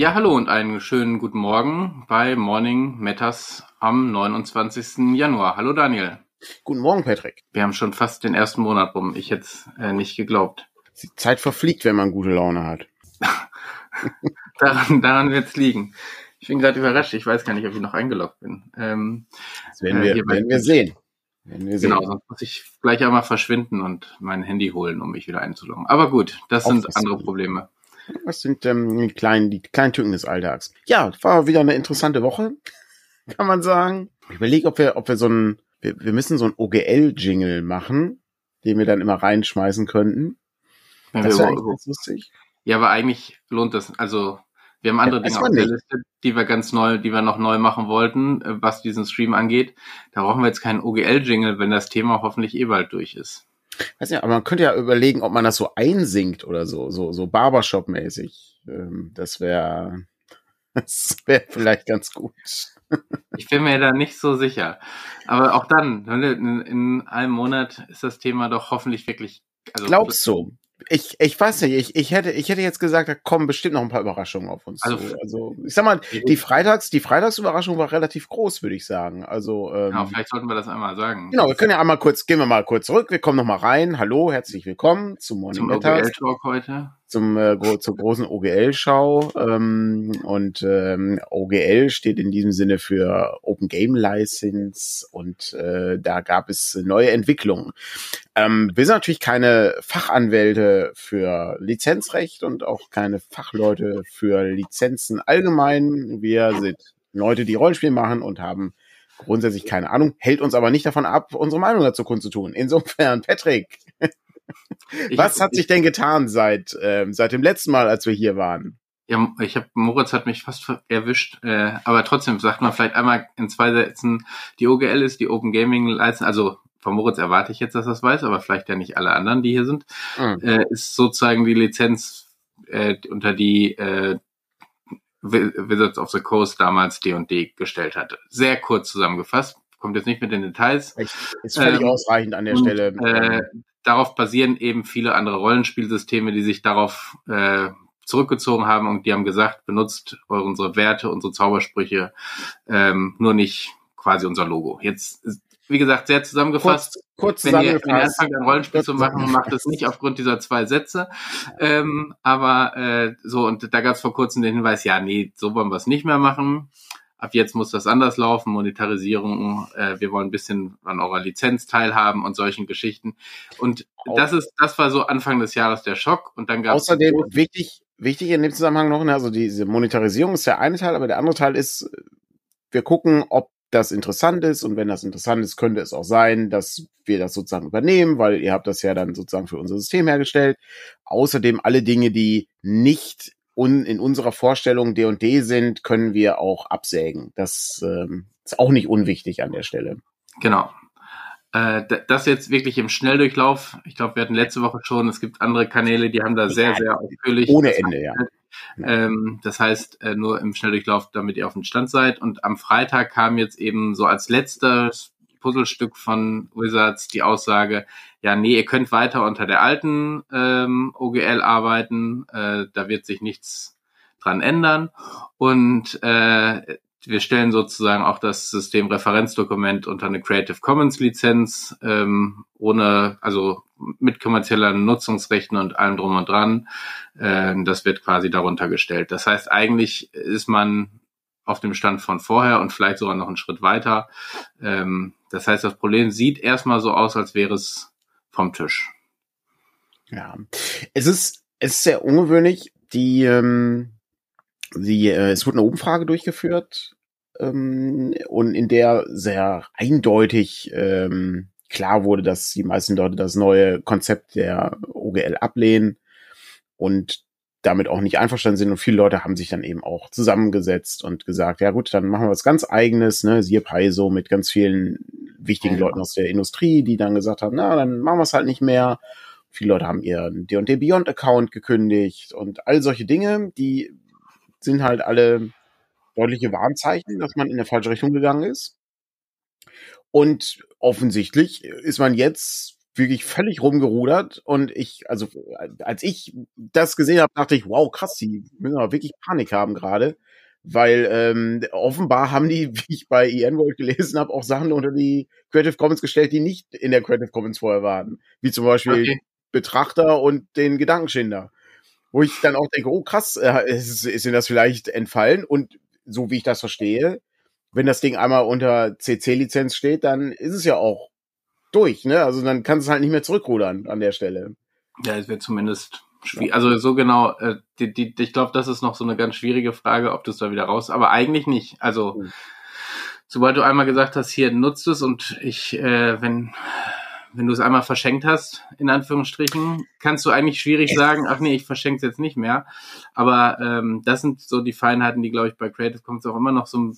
Ja, hallo und einen schönen guten Morgen bei Morning Matters am 29. Januar. Hallo Daniel. Guten Morgen, Patrick. Wir haben schon fast den ersten Monat rum. Ich hätte es äh, nicht geglaubt. Die Zeit verfliegt, wenn man gute Laune hat. daran daran wird es liegen. Ich bin gerade überrascht. Ich weiß gar nicht, ob ich noch eingeloggt bin. Ähm, das werden wir, äh, werden wir sehen. Werden wir sehen. Genau, sonst muss ich gleich einmal verschwinden und mein Handy holen, um mich wieder einzuloggen. Aber gut, das Auch sind andere. Probleme. Das sind ähm, die, kleinen, die kleinen Tücken des Alltags. Ja, war wieder eine interessante Woche, kann man sagen. Ich überlege, ob wir, ob wir so ein, wir, wir müssen so ein OGL-Jingle machen, den wir dann immer reinschmeißen könnten. Wenn Das wir wäre eigentlich ganz lustig. ja, aber eigentlich lohnt das. Also wir haben andere Ja, Dinge auf der. Liste, die wir ganz neu, die wir noch neu machen wollten, äh, was diesen Stream angeht. Da brauchen wir jetzt keinen OGL-Jingle, wenn das Thema hoffentlich eh bald durch ist. Weiß nicht, aber man könnte ja überlegen, ob man das so einsingt oder so, so, so Barbershop-mäßig. Ähm, das wäre, das wäre vielleicht ganz gut. Ich bin mir da nicht so sicher. Aber auch dann, in, in einem Monat ist das Thema doch hoffentlich wirklich. Also Glaubst du? Ich, ich weiß nicht, ich, ich hätte, ich hätte jetzt gesagt, da kommen bestimmt noch ein paar Überraschungen auf uns Also- zu. Also, ich sag mal, die Freitags, die Freitagsüberraschung war relativ groß, würde ich sagen. Also, ähm, Ja, vielleicht sollten wir das einmal sagen. genau, wir können ja einmal kurz, gehen wir mal kurz zurück, wir kommen noch mal rein. Hallo, herzlich willkommen zum Morning zum OGL-Talk heute. Zum, äh, zur großen OGL-Schau. Ähm, und ähm, OGL steht in diesem Sinne für Open Game License und äh, da gab es neue Entwicklungen. Ähm, wir sind natürlich keine Fachanwälte für Lizenzrecht und auch keine Fachleute für Lizenzen allgemein. Wir sind Leute, die Rollenspiel machen und haben grundsätzlich keine Ahnung, hält uns aber nicht davon ab, unsere Meinung dazu kundzutun. Insofern, Patrick, Ich was hab- hat sich denn getan seit, ähm, seit dem letzten Mal, als wir hier waren? Ja, ich habe Moritz hat mich fast erwischt, äh, aber trotzdem sagt man vielleicht einmal in zwei Sätzen, die OGL ist die Open Gaming License, also von Moritz erwarte ich jetzt, dass er das weiß, aber vielleicht ja nicht alle anderen, die hier sind, Mhm. äh, ist sozusagen die Lizenz, äh, unter die äh, Wi- Wizards of the Coast damals D&D gestellt hatte. Sehr kurz zusammengefasst, kommt jetzt nicht mit den Details. Ist völlig Ähm, ausreichend an der Und, Stelle. Äh, darauf basieren eben viele andere Rollenspielsysteme, die sich darauf äh, zurückgezogen haben und die haben gesagt, benutzt eure, unsere Werte, unsere Zaubersprüche, ähm, nur nicht quasi unser Logo. Jetzt, wie gesagt, sehr zusammengefasst. kurz, kurz Wenn ihr, anfangt, ein Rollenspiel zu machen, macht es nicht aufgrund dieser zwei Sätze. Ähm, aber äh, so, und da gab es vor kurzem den Hinweis, ja, nee, so wollen wir es nicht mehr machen. Ab jetzt muss das anders laufen, Monetarisierung, äh, wir wollen ein bisschen an eurer Lizenz teilhaben und solchen Geschichten. Und das ist, das war so Anfang des Jahres der Schock und dann gab es Außerdem wichtig, wichtig in dem Zusammenhang noch, ne, also diese Monetarisierung ist der eine Teil, aber der andere Teil ist, wir gucken, ob das interessant ist und wenn das interessant ist, könnte es auch sein, dass wir das sozusagen übernehmen, weil ihr habt das ja dann sozusagen für unser System hergestellt. Außerdem alle Dinge, die nicht un in unserer Vorstellung D&D sind, können wir auch absägen. Das ähm, ist auch nicht unwichtig an der Stelle. Genau. Äh, d- das jetzt wirklich im Schnelldurchlauf. Ich glaube, wir hatten letzte Woche schon, es gibt andere Kanäle, die haben da sehr, Ja, sehr ausführlich. Ohne Ende, ja. Ähm, das heißt, äh, nur im Schnelldurchlauf, damit ihr auf dem Stand seid. Und am Freitag kam jetzt eben so als letztes Puzzlestück von Wizards die Aussage, ja, nee, ihr könnt weiter unter der alten ähm, OGL arbeiten, äh, da wird sich nichts dran ändern. Und äh, wir stellen sozusagen auch das System Referenzdokument unter eine Creative Commons Lizenz, ähm, ohne, also mit kommerziellen Nutzungsrechten und allem drum und dran. Äh, das wird quasi darunter gestellt. Das heißt, eigentlich ist man auf dem Stand von vorher und vielleicht sogar noch einen Schritt weiter. Ähm, das heißt, das Problem sieht erstmal so aus, als wäre es vom Tisch. Ja, es ist, es ist sehr ungewöhnlich. Die, ähm, die, äh, es wurde eine Umfrage durchgeführt ähm, und in der sehr eindeutig ähm, klar wurde, dass die meisten Leute das neue Konzept der OGL ablehnen und damit auch nicht einverstanden sind und viele Leute haben sich dann eben auch zusammengesetzt und gesagt, ja gut, dann machen wir was ganz eigenes, ne, siehe Paiso mit ganz vielen wichtigen Ja. Leuten aus der Industrie, die dann gesagt haben, na, dann machen wir es halt nicht mehr. Viele Leute haben ihren D&D Beyond Account gekündigt und all solche Dinge, die sind halt alle deutliche Warnzeichen, dass man in der falsche Richtung gegangen ist. Und offensichtlich ist man jetzt wirklich völlig rumgerudert und ich, also als ich das gesehen habe, dachte ich, wow, krass, die müssen aber wirklich Panik haben gerade, weil ähm, offenbar haben die, wie ich bei Ian World gelesen habe, auch Sachen unter die Creative Commons gestellt, die nicht in der Creative Commons vorher waren, wie zum Beispiel okay. Betrachter und den Gedankenschinder, wo ich dann auch denke, oh krass, äh, ist, ist ihnen das vielleicht entfallen? Und so wie ich das verstehe, wenn das Ding einmal unter CC-Lizenz steht, dann ist es ja auch durch, ne? Also dann kannst du halt nicht mehr zurückrudern an der Stelle. Ja, es wird zumindest schwierig. Also so genau, äh, die, die, ich glaube, das ist noch so eine ganz schwierige Frage, ob du es da wieder raus, aber eigentlich nicht. Also mhm. sobald du einmal gesagt hast, hier nutzt es und ich, äh, wenn wenn du es einmal verschenkt hast, in Anführungsstrichen, kannst du eigentlich schwierig sagen, ach nee, ich verschenke es jetzt nicht mehr. Aber ähm, das sind so die Feinheiten, die, glaube ich, bei Creative Commons auch immer noch so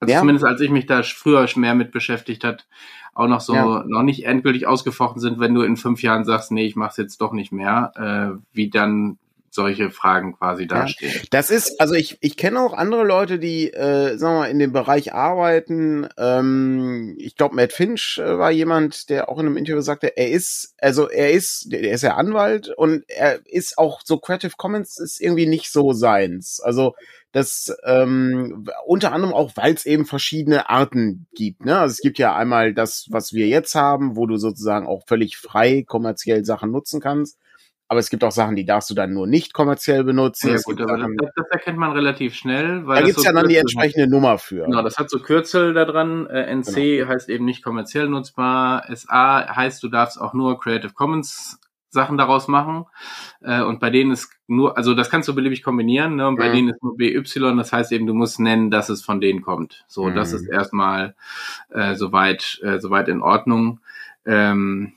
also ja. zumindest als ich mich da früher mehr mit beschäftigt hat, auch noch so ja. noch nicht endgültig ausgefochten sind, wenn du in fünf Jahren sagst, nee, ich mach's jetzt doch nicht mehr, äh, wie dann solche Fragen quasi dastehen. Ja, das ist, also ich, ich kenne auch andere Leute, die, äh, sagen wir mal, in dem Bereich arbeiten. Ähm, ich glaube, Matt Finch äh, war jemand, der auch in einem Interview sagte, er ist, also er ist, der ist ja Anwalt und er ist auch so Creative Commons ist irgendwie nicht so seins. Also das ähm, unter anderem auch, weil es eben verschiedene Arten gibt. Ne? Also es gibt ja einmal das, was wir jetzt haben, wo du sozusagen auch völlig frei kommerziell Sachen nutzen kannst. Aber es gibt auch Sachen, die darfst du dann nur nicht kommerziell benutzen. Ja, gut, aber Sachen, das, das, erkennt man relativ schnell. Weil da gibt's so ja dann die entsprechende Nummer für. Genau, das hat so Kürzel da dran. Äh, NC genau. heißt eben nicht kommerziell nutzbar. SA heißt, du darfst auch nur Creative Commons Sachen daraus machen. Äh, und bei denen ist nur, also das kannst du beliebig kombinieren, ne? Und bei mhm. denen ist nur BY, das heißt eben, du musst nennen, dass es von denen kommt. So, mhm. das ist erstmal äh, soweit, äh, soweit in Ordnung. Ähm,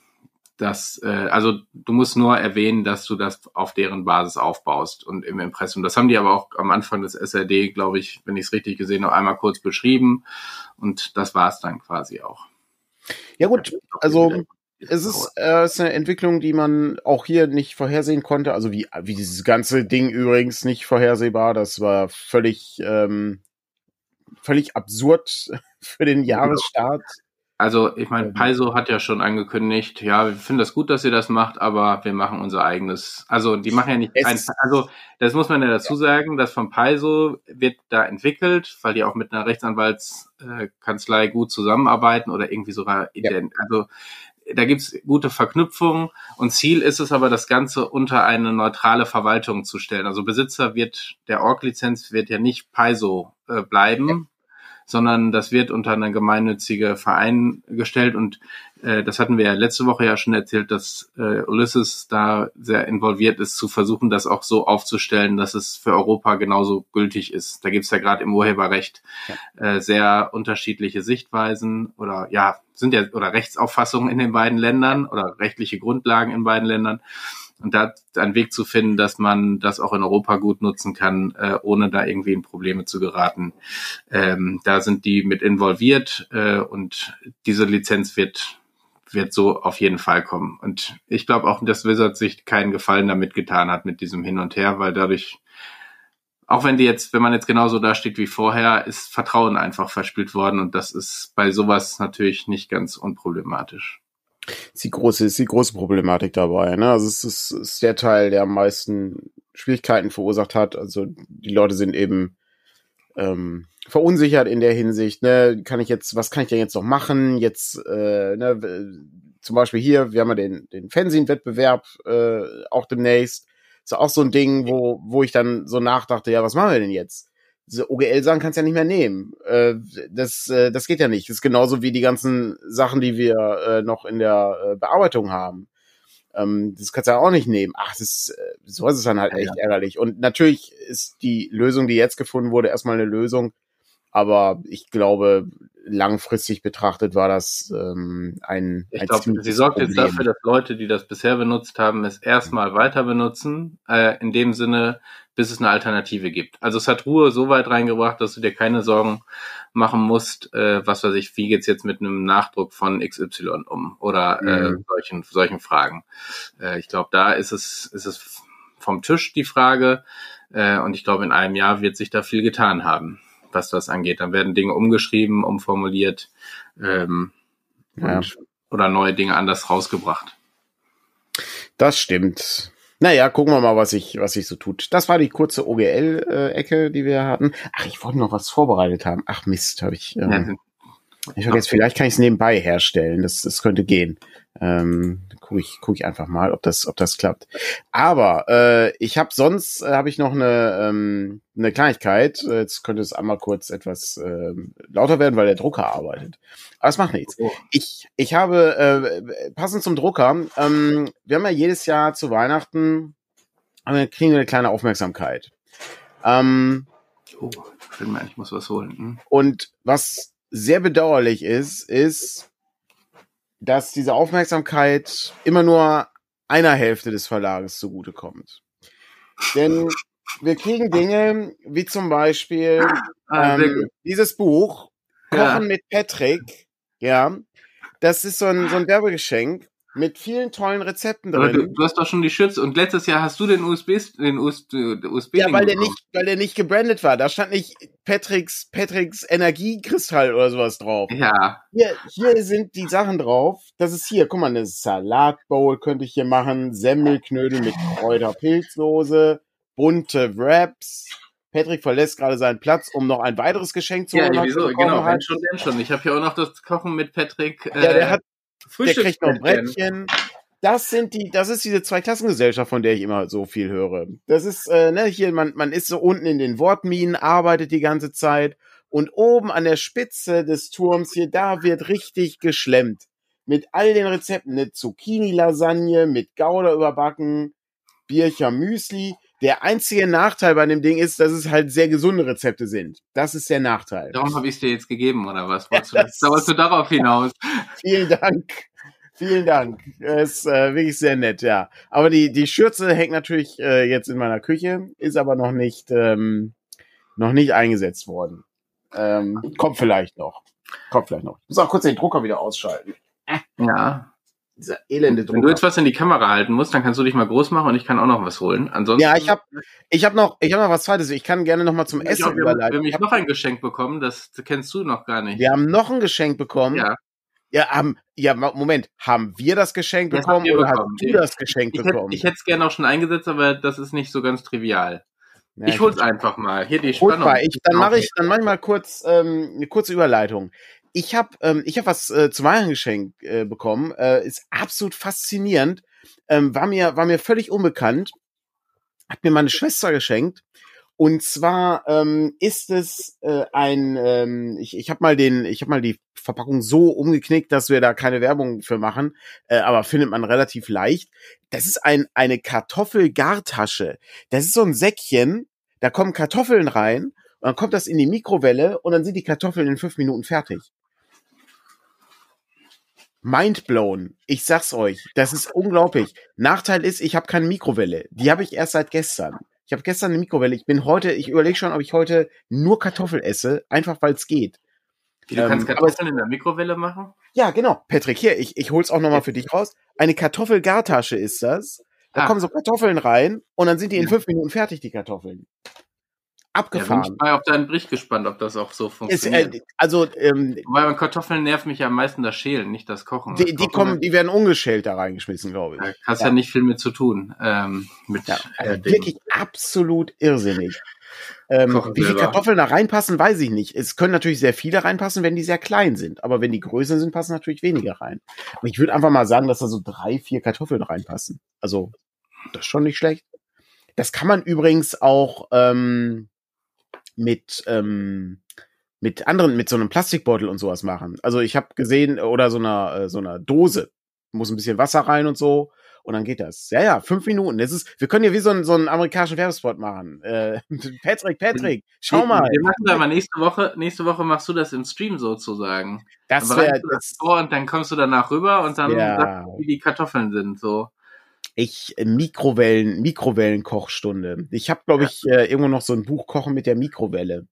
das, äh, also du musst nur erwähnen, dass du das auf deren Basis aufbaust und im Impressum. Das haben die aber auch am Anfang des SRD, glaube ich, wenn ich es richtig gesehen habe, einmal kurz beschrieben und das war es dann quasi auch. Ja gut, also es ist, äh, es ist eine Entwicklung, die man auch hier nicht vorhersehen konnte. Also wie, wie dieses ganze Ding übrigens nicht vorhersehbar. Das war völlig, ähm, völlig absurd für den Jahresstart. Also ich meine, Paiso hat ja schon angekündigt, ja, wir finden das gut, dass ihr das macht, aber wir machen unser eigenes. Also die machen ja nicht ein, also das muss man ja dazu sagen, dass von Paiso wird da entwickelt, weil die auch mit einer Rechtsanwaltskanzlei gut zusammenarbeiten oder irgendwie sogar ja. also da gibt's gute Verknüpfungen und Ziel ist es aber, das Ganze unter eine neutrale Verwaltung zu stellen. Also Besitzer wird der Org-Lizenz wird ja nicht Paiso äh, bleiben. Sondern das wird unter eine gemeinnützige Verein gestellt und äh, das hatten wir ja letzte Woche ja schon erzählt, dass äh, Ulysses da sehr involviert ist, zu versuchen, das auch so aufzustellen, dass es für Europa genauso gültig ist. Da gibt's ja gerade im Urheberrecht ja. äh, sehr unterschiedliche Sichtweisen oder ja, sind ja oder Rechtsauffassungen in den beiden Ländern oder rechtliche Grundlagen in beiden Ländern. Und da einen Weg zu finden, dass man das auch in Europa gut nutzen kann, äh, ohne da irgendwie in Probleme zu geraten. Ähm, da sind die mit involviert äh, und diese Lizenz wird wird so auf jeden Fall kommen. Und ich glaube auch, dass Wizard sich keinen Gefallen damit getan hat mit diesem Hin und Her, weil dadurch, auch wenn die jetzt, wenn man jetzt genauso da steht wie vorher, ist Vertrauen einfach verspielt worden und das ist bei sowas natürlich nicht ganz unproblematisch. Ist die große, ist die große Problematik dabei, ne? Also es ist, ist der Teil, der am meisten Schwierigkeiten verursacht hat. Also die Leute sind eben ähm, verunsichert in der Hinsicht, ne, kann ich jetzt, was kann ich denn jetzt noch machen? Jetzt, äh, ne, zum Beispiel hier, wir haben ja den, den Fernsehen-Wettbewerb äh, auch demnächst. Ist auch so ein Ding, wo, wo ich dann so nachdachte, ja, was machen wir denn jetzt? Diese OGL-Sachen kannst du ja nicht mehr nehmen. Äh, das, äh, das geht ja nicht. Das ist genauso wie die ganzen Sachen, die wir äh, noch in der äh, Bearbeitung haben. Ähm, das kannst du ja auch nicht nehmen. Ach, das ist, äh, so ist es dann halt echt ja. ärgerlich. Und natürlich ist die Lösung, die jetzt gefunden wurde, erstmal eine Lösung, aber ich glaube, langfristig betrachtet war das ähm, ein. Ich glaube, sie sorgt Problem. jetzt dafür, dass Leute, die das bisher benutzt haben, es erstmal weiter benutzen, äh, in dem Sinne, bis es eine Alternative gibt. Also es hat Ruhe so weit reingebracht, dass du dir keine Sorgen machen musst, äh, was weiß ich, wie geht's jetzt mit einem Nachdruck von XY um oder äh, mhm. solchen, solchen Fragen. Äh, ich glaube, da ist es, ist es vom Tisch die Frage äh, und ich glaube, in einem Jahr wird sich da viel getan haben was das angeht. Dann werden Dinge umgeschrieben, umformuliert. Ähm, ja. oder neue Dinge anders rausgebracht. Das stimmt. Naja, gucken wir mal, was sich was sich so tut. Das war die kurze OGL-Ecke, die wir hatten. Ach, ich wollte noch was vorbereitet haben. Ach Mist, habe ich. Ähm, ja, ich vergesse, vielleicht kann ich es nebenbei herstellen. Das, das könnte gehen. Ähm, gucke ich, guck ich einfach mal, ob das, ob das klappt. Aber äh, ich habe sonst äh, habe ich noch eine, ähm, eine Kleinigkeit. Jetzt könnte es einmal kurz etwas äh, lauter werden, weil der Drucker arbeitet. Aber es macht nichts. Oh. Ich, ich habe äh, passend zum Drucker. Ähm, wir haben ja jedes Jahr zu Weihnachten äh, kriegen wir eine kleine Aufmerksamkeit. Ähm, oh, ich muss was holen. Hm? Und was sehr bedauerlich ist, ist, dass diese Aufmerksamkeit immer nur einer Hälfte des Verlages zugutekommt. Denn wir kriegen Dinge wie zum Beispiel ah, ähm, dieses Buch Kochen ja. mit Patrick. Ja, das ist so ein, so ein Werbegeschenk mit vielen tollen Rezepten drin. Du, du, hast doch schon die Schürze und letztes Jahr hast du den USB den USB, USB Ja, weil der nicht weil der nicht gebrandet war. Da stand nicht Patricks Patricks Energiekristall oder sowas drauf. Ja. Hier hier sind die Sachen drauf. Das ist hier, guck mal, eine Salatbowl könnte ich hier machen, Semmelknödel mit Kräuterpilzsoße, bunte Wraps. Patrick verlässt gerade seinen Platz, um noch ein weiteres Geschenk zu holen. Ja, wieso? Genau, wenn schon, denn schon. Ich habe hier auch noch das Kochen mit Patrick. Äh, ja, der hat der kriegt noch ein Brettchen. Das sind die, das ist diese Zweiklassengesellschaft, von der ich immer so viel höre. Das ist, äh, ne, hier, man, man ist so unten in den Wortminen, arbeitet die ganze Zeit und oben an der Spitze des Turms hier, da wird richtig geschlemmt. Mit all den Rezepten, eine Zucchini-Lasagne, mit Gouda überbacken, Bircher Müsli. Der einzige Nachteil bei dem Ding ist, dass es halt sehr gesunde Rezepte sind. Das ist der Nachteil. Darum habe ich es dir jetzt gegeben, oder was? Wolltest ja, du, wolltest du darauf hinaus? Vielen Dank. Vielen Dank. Ist äh, wirklich sehr nett, ja. Aber die, die Schürze hängt natürlich äh, jetzt in meiner Küche, ist aber noch nicht, ähm, noch nicht eingesetzt worden. Ähm, kommt vielleicht noch. Kommt vielleicht noch. Ich muss auch kurz den Drucker wieder ausschalten. Ja. Dieser elende Drucker. Wenn du jetzt was in die Kamera halten musst, dann kannst du dich mal groß machen und ich kann auch noch was holen. Ansonsten. Ja, ich habe ich hab noch, ich hab noch was zweites. Ich kann gerne noch mal zum Essen ich überleiten. Wir haben noch ein Geschenk bekommen, das kennst du noch gar nicht. Wir haben noch ein Geschenk bekommen. Ja. Ja, haben, ja, Moment, haben wir das Geschenk das bekommen oder bekommen. hast du das Geschenk ich bekommen? Hätte, ich hätte es gerne auch schon eingesetzt, aber das ist nicht so ganz trivial. Ja, ich hol's einfach mal. Hier die Spannung. Mal. Ich, dann mache ich, dann mach ich mal kurz ähm, eine kurze Überleitung ich habe ähm, ich hab was äh, zu Weihnachten geschenkt äh, bekommen. Äh, ist absolut faszinierend. Ähm, war mir war mir völlig unbekannt. Hat mir meine Schwester geschenkt. Und zwar ähm, ist es äh, ein, ähm, ich, ich habe mal den, ich habe mal die Verpackung so umgeknickt, dass wir da keine Werbung für machen, äh, aber findet man relativ leicht. Das ist ein eine Kartoffelgartasche. Das ist so ein Säckchen, da kommen Kartoffeln rein und dann kommt das in die Mikrowelle und dann sind die Kartoffeln in fünf Minuten fertig. Mindblown. Ich sag's euch, das ist unglaublich. Nachteil ist, ich habe keine Mikrowelle. Die habe ich erst seit gestern. Ich habe gestern eine Mikrowelle. Ich bin heute, ich überlege schon, ob ich heute nur Kartoffel esse, einfach weil es geht. Wie, du ähm, kannst Kartoffeln in der Mikrowelle machen? Ja, genau. Patrick, hier, ich, ich hol's auch nochmal für dich raus. Eine Kartoffelgartasche ist das. Da ah. kommen so Kartoffeln rein und dann sind die in fünf Minuten fertig, die Kartoffeln abgefahren. Ja, ich bin auf deinen Bericht gespannt, ob das auch so funktioniert. Ist, äh, also, ähm, Weil Kartoffeln nervt mich ja am meisten das Schälen, nicht das Kochen. Die, die kommen, die werden ungeschält da reingeschmissen, glaube ich. Da hast ja. ja nicht viel mit zu tun. Ähm, mit ja, also wirklich absolut irrsinnig. Ähm, wie viele Kartoffeln da reinpassen, weiß ich nicht. Es können natürlich sehr viele reinpassen, wenn die sehr klein sind. Aber wenn die größer sind, passen natürlich weniger rein. Aber ich würde einfach mal sagen, dass da so drei, vier Kartoffeln reinpassen. Also, das ist schon nicht schlecht. Das kann man übrigens auch ähm, mit ähm, mit anderen, mit so einem Plastikbeutel und sowas machen. Also ich habe gesehen, oder so einer, äh, so einer Dose. Muss ein bisschen Wasser rein und so. Und dann geht das. Ja, ja, fünf Minuten. Das ist, wir können ja wie so einen, so einen amerikanischen Werbespot machen. Äh, Patrick, Patrick, schau mal. Wir machen da mal nächste Woche, nächste Woche machst du das im Stream sozusagen. Das wäre das vor und dann kommst du danach rüber und dann ja. sagst du, wie die Kartoffeln sind, so. Ich äh, Mikrowellen, Mikrowellenkochstunde. Ich habe, glaube ich, äh, irgendwo noch so ein Buch Kochen mit der Mikrowelle.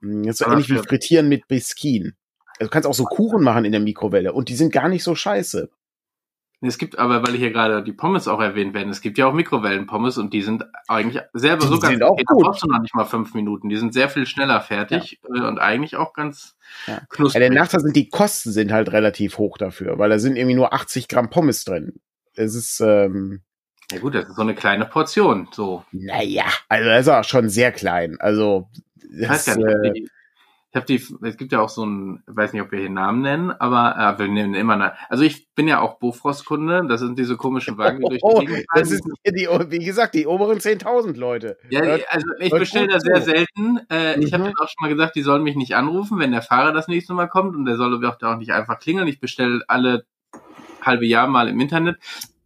Hm, das ist so ähnlich wie Frittieren mit Biskin. Also du kannst auch so Kuchen machen in der Mikrowelle und die sind gar nicht so scheiße. Es gibt aber, weil hier gerade die Pommes auch erwähnt werden, es gibt ja auch Mikrowellenpommes und die sind eigentlich selber Die so ganz sind auch gut. brauchst du noch nicht mal fünf Minuten. Die sind sehr viel schneller fertig äh, und eigentlich auch ganz Ja. Ja, knusprig. der Nachteil sind, die Kosten sind halt relativ hoch dafür, weil da sind irgendwie nur 80 Gramm Pommes drin. Es ist, ähm, ja gut, das ist so eine kleine Portion. So. naja, also das ist auch schon sehr klein. Also, Ich weiß das, gar nicht, äh, die, ich habe die, es gibt ja auch so ein, ich weiß nicht, ob wir hier Namen nennen, aber äh, wir nennen immer Namen. Also ich bin ja auch Bofrost-Kunde, das sind diese komischen Wagen, die durch die oh, Gegend das hier die, wie gesagt, die oberen 10.000 Leute. Ja, also ich bestelle da sehr selten. Äh, Ich habe Mhm. auch schon mal gesagt, die sollen mich nicht anrufen, wenn der Fahrer das nächste Mal kommt und der soll auch, auch nicht einfach klingeln. Ich bestelle alle halbe Jahr mal im Internet.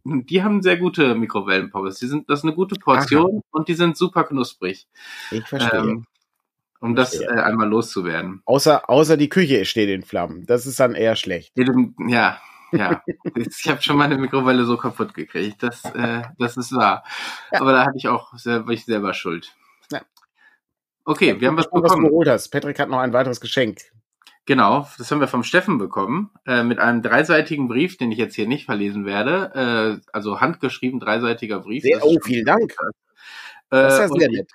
Die haben sehr gute Mikrowellenpommes. Die sind, das ist eine gute Portion und die sind super knusprig. Ich verstehe. Ähm, um das äh, einmal loszuwerden. außer, außer die Küche steht in Flammen. Das ist dann eher schlecht. Ja, ja. Ich habe schon meine Mikrowelle so kaputt gekriegt. Das, äh, das ist wahr. Ja. Aber da hatte ich auch war ich selber schuld. Ja. Okay, wir haben was was du bekommen. geholt hast. Patrick hat noch ein weiteres Geschenk. Genau, das haben wir vom Steffen bekommen, äh, mit einem dreiseitigen Brief, den ich jetzt hier nicht verlesen werde. Äh, also handgeschrieben dreiseitiger Brief. Sehr, oh, vielen Dank. Äh, Das ist ja und sehr nett.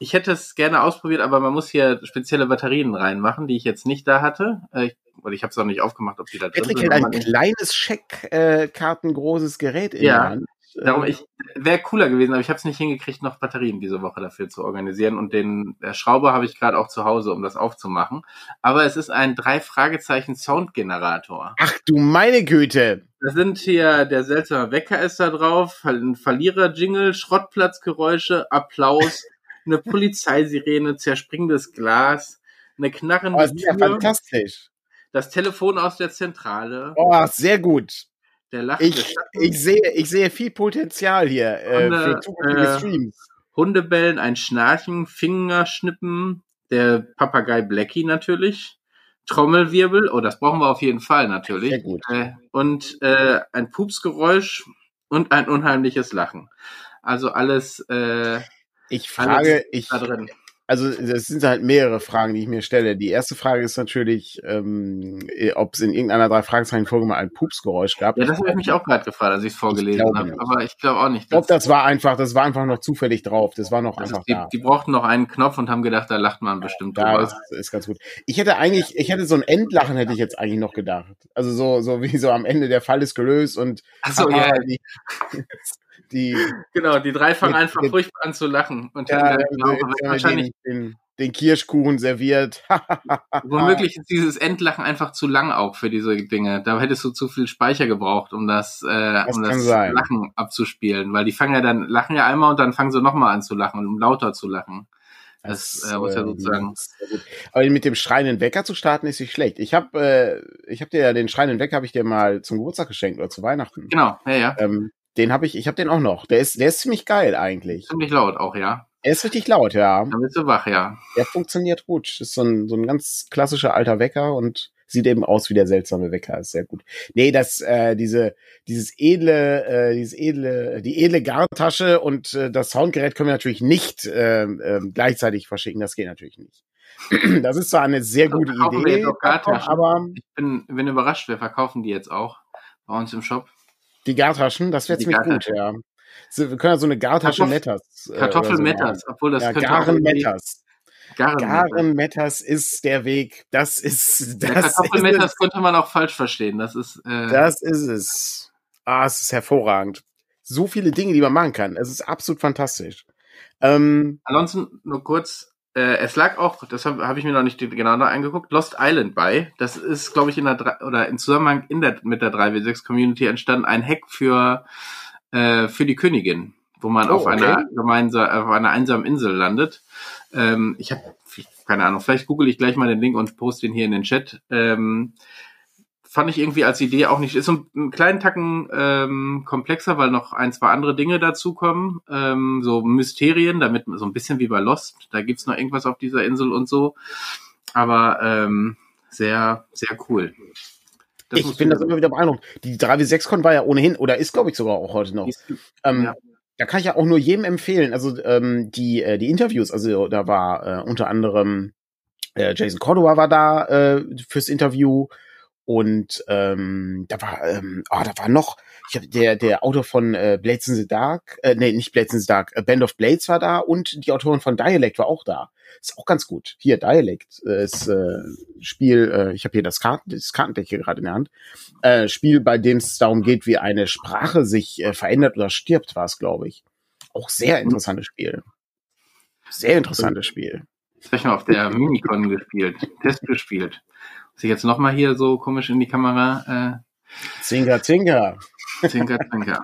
ich hätte es gerne ausprobiert, aber man muss hier spezielle Batterien reinmachen, die ich jetzt nicht da hatte. Äh, ich, oder ich habe es auch nicht aufgemacht, ob die da drin Patrick sind. hält aber ein kleines Scheckkarten großes Gerät in Ja, der Hand. Darum, Äh, ich wäre cooler gewesen, aber ich habe es nicht hingekriegt, noch Batterien diese Woche dafür zu organisieren. Und den der Schrauber habe ich gerade auch zu Hause, um das aufzumachen. Aber es ist ein drei Fragezeichen Soundgenerator. Ach du meine Güte. Da sind hier der seltsame Wecker ist da drauf, ein Verlierer-Jingle, Schrottplatzgeräusche, Applaus, eine Polizeisirene, zerspringendes Glas, eine knarrende Oh, das ist ja fantastisch. das Telefon aus der Zentrale, Oh, sehr gut. Der lachende Ich, ich sehe, ich sehe viel Potenzial hier äh, für zukünftige äh, Streams. Hundebellen, ein Schnarchen, Fingerschnippen, der Papagei Blackie natürlich, Trommelwirbel, oh, das brauchen wir auf jeden Fall natürlich. Sehr gut. Äh, und äh, ein Pupsgeräusch und ein unheimliches Lachen. Also alles äh, Ich frage, ich, da drin. Also das sind halt mehrere Fragen, die ich mir stelle. Die erste Frage ist natürlich, ähm, ob es in irgendeiner drei Fragezeichen Folge mal ein Pupsgeräusch gab. Ja, das habe ich mich auch gerade gefragt, als ich es vorgelesen habe. Aber ich glaube auch nicht. Ich glaube, das war einfach, das war einfach noch zufällig drauf. Das war noch das einfach ist, die, da. die brauchten noch einen Knopf und haben gedacht, da lacht man bestimmt Da drüber. ist, ist ganz gut. Ich hätte eigentlich, ich hätte so ein Endlachen hätte ich jetzt eigentlich noch gedacht. Also so, so wie so am Ende der Fall ist gelöst und Ach so, ja, die, die genau. Die drei fangen Mit- einfach mit- furchtbar an zu lachen. Und ja, dann, genau, wahrscheinlich den, den, Kirschkuchen serviert. Womöglich ist dieses Endlachen einfach zu lang auch für diese Dinge. Da hättest du zu viel Speicher gebraucht, um das, äh, Das um das sein. Lachen abzuspielen. Weil die fangen ja dann, lachen ja einmal und dann fangen sie nochmal an zu lachen, um lauter zu lachen. Das, äh, muss ja ähm, sozusagen. Aber mit dem schreienden Wecker zu starten ist nicht schlecht. Ich habe, äh, ich habe dir ja den schreienden Wecker habe ich dir mal zum Geburtstag geschenkt oder zu Weihnachten. Genau, ja, ja. Ähm, den habe ich, ich habe den auch noch. Der ist, der ist ziemlich geil eigentlich. Ziemlich laut auch, ja. Er ist richtig laut, ja. Dann bist du wach, ja. Der funktioniert gut. Ist so ein, so ein ganz klassischer alter Wecker und sieht eben aus wie der seltsame Wecker. Ist sehr gut. Nee, das, äh, diese, dieses edle, äh, dieses edle, die edle Gartasche und äh, das Soundgerät können wir natürlich nicht äh, äh, gleichzeitig verschicken. Das geht natürlich nicht. Das ist zwar eine sehr Also gute verkaufen wir Idee, jetzt auch Gartaschen? aber Ich bin, bin überrascht, wir verkaufen die jetzt auch bei uns im Shop. Die Gartaschen, das wäre ziemlich gut, ja. So, wir können ja so eine Gartasche Metters. äh, Kartoffelmetters, obwohl das so machen. auch Ja, irgendwie- Garen-Metters. Garen Garen-Metters ist der Weg. Das ist, das ist Kartoffelmetters könnte man auch falsch verstehen. Das ist, äh, Das ist es. Ah, es ist hervorragend. So viele Dinge, die man machen kann. Es ist absolut fantastisch. Ähm, Ansonsten nur kurz, äh, es lag auch, das habe hab ich mir noch nicht genau noch angeguckt, Lost Island bei. Das ist, glaube ich, in der oder im Zusammenhang in der, mit der 3W6 Community entstanden, ein Hack für, äh, für die Königin, wo man Oh, auf okay. einer gemeinsam, auf einer einsamen Insel landet. Ähm, ich habe keine Ahnung, vielleicht google ich gleich mal den Link und poste ihn hier in den Chat. Ähm, fand ich irgendwie als Idee auch nicht, ist so einen kleinen Tacken ähm, komplexer, weil noch ein, zwei andere Dinge dazukommen, ähm, so Mysterien, damit so ein bisschen wie bei Lost, da gibt's noch irgendwas auf dieser Insel und so, aber ähm, sehr, sehr cool. Das ich bin das immer wieder beeindruckt. Die 3W6-Con war ja ohnehin, oder ist, glaube ich, sogar auch heute noch. Ist- Ähm, ja. Da kann ich ja auch nur jedem empfehlen. Also ähm, die, äh, die Interviews, also da war äh, unter anderem äh, Jason Cordova war da äh, fürs Interview Und ähm, da war, ähm, oh, da war noch, ich hab, der der Autor von äh, Blades in the Dark, äh, nee, nicht Blades in the Dark, äh, Band of Blades war da und die Autorin von Dialect war auch da. Ist auch ganz gut. Hier Dialect äh, ist äh, Spiel, äh, ich habe hier das Karten das Kartendeck hier gerade in der Hand. Äh, Spiel, bei dem es darum geht, wie eine Sprache sich äh, verändert oder stirbt, war es, glaube ich. Auch sehr interessantes Spiel. Sehr interessantes Spiel. Das habe ich mal auf der Minicon gespielt, Test gespielt. Muss ich jetzt nochmal hier so komisch in die Kamera? Äh, Zinker, Zinker. Zinker, Zinker.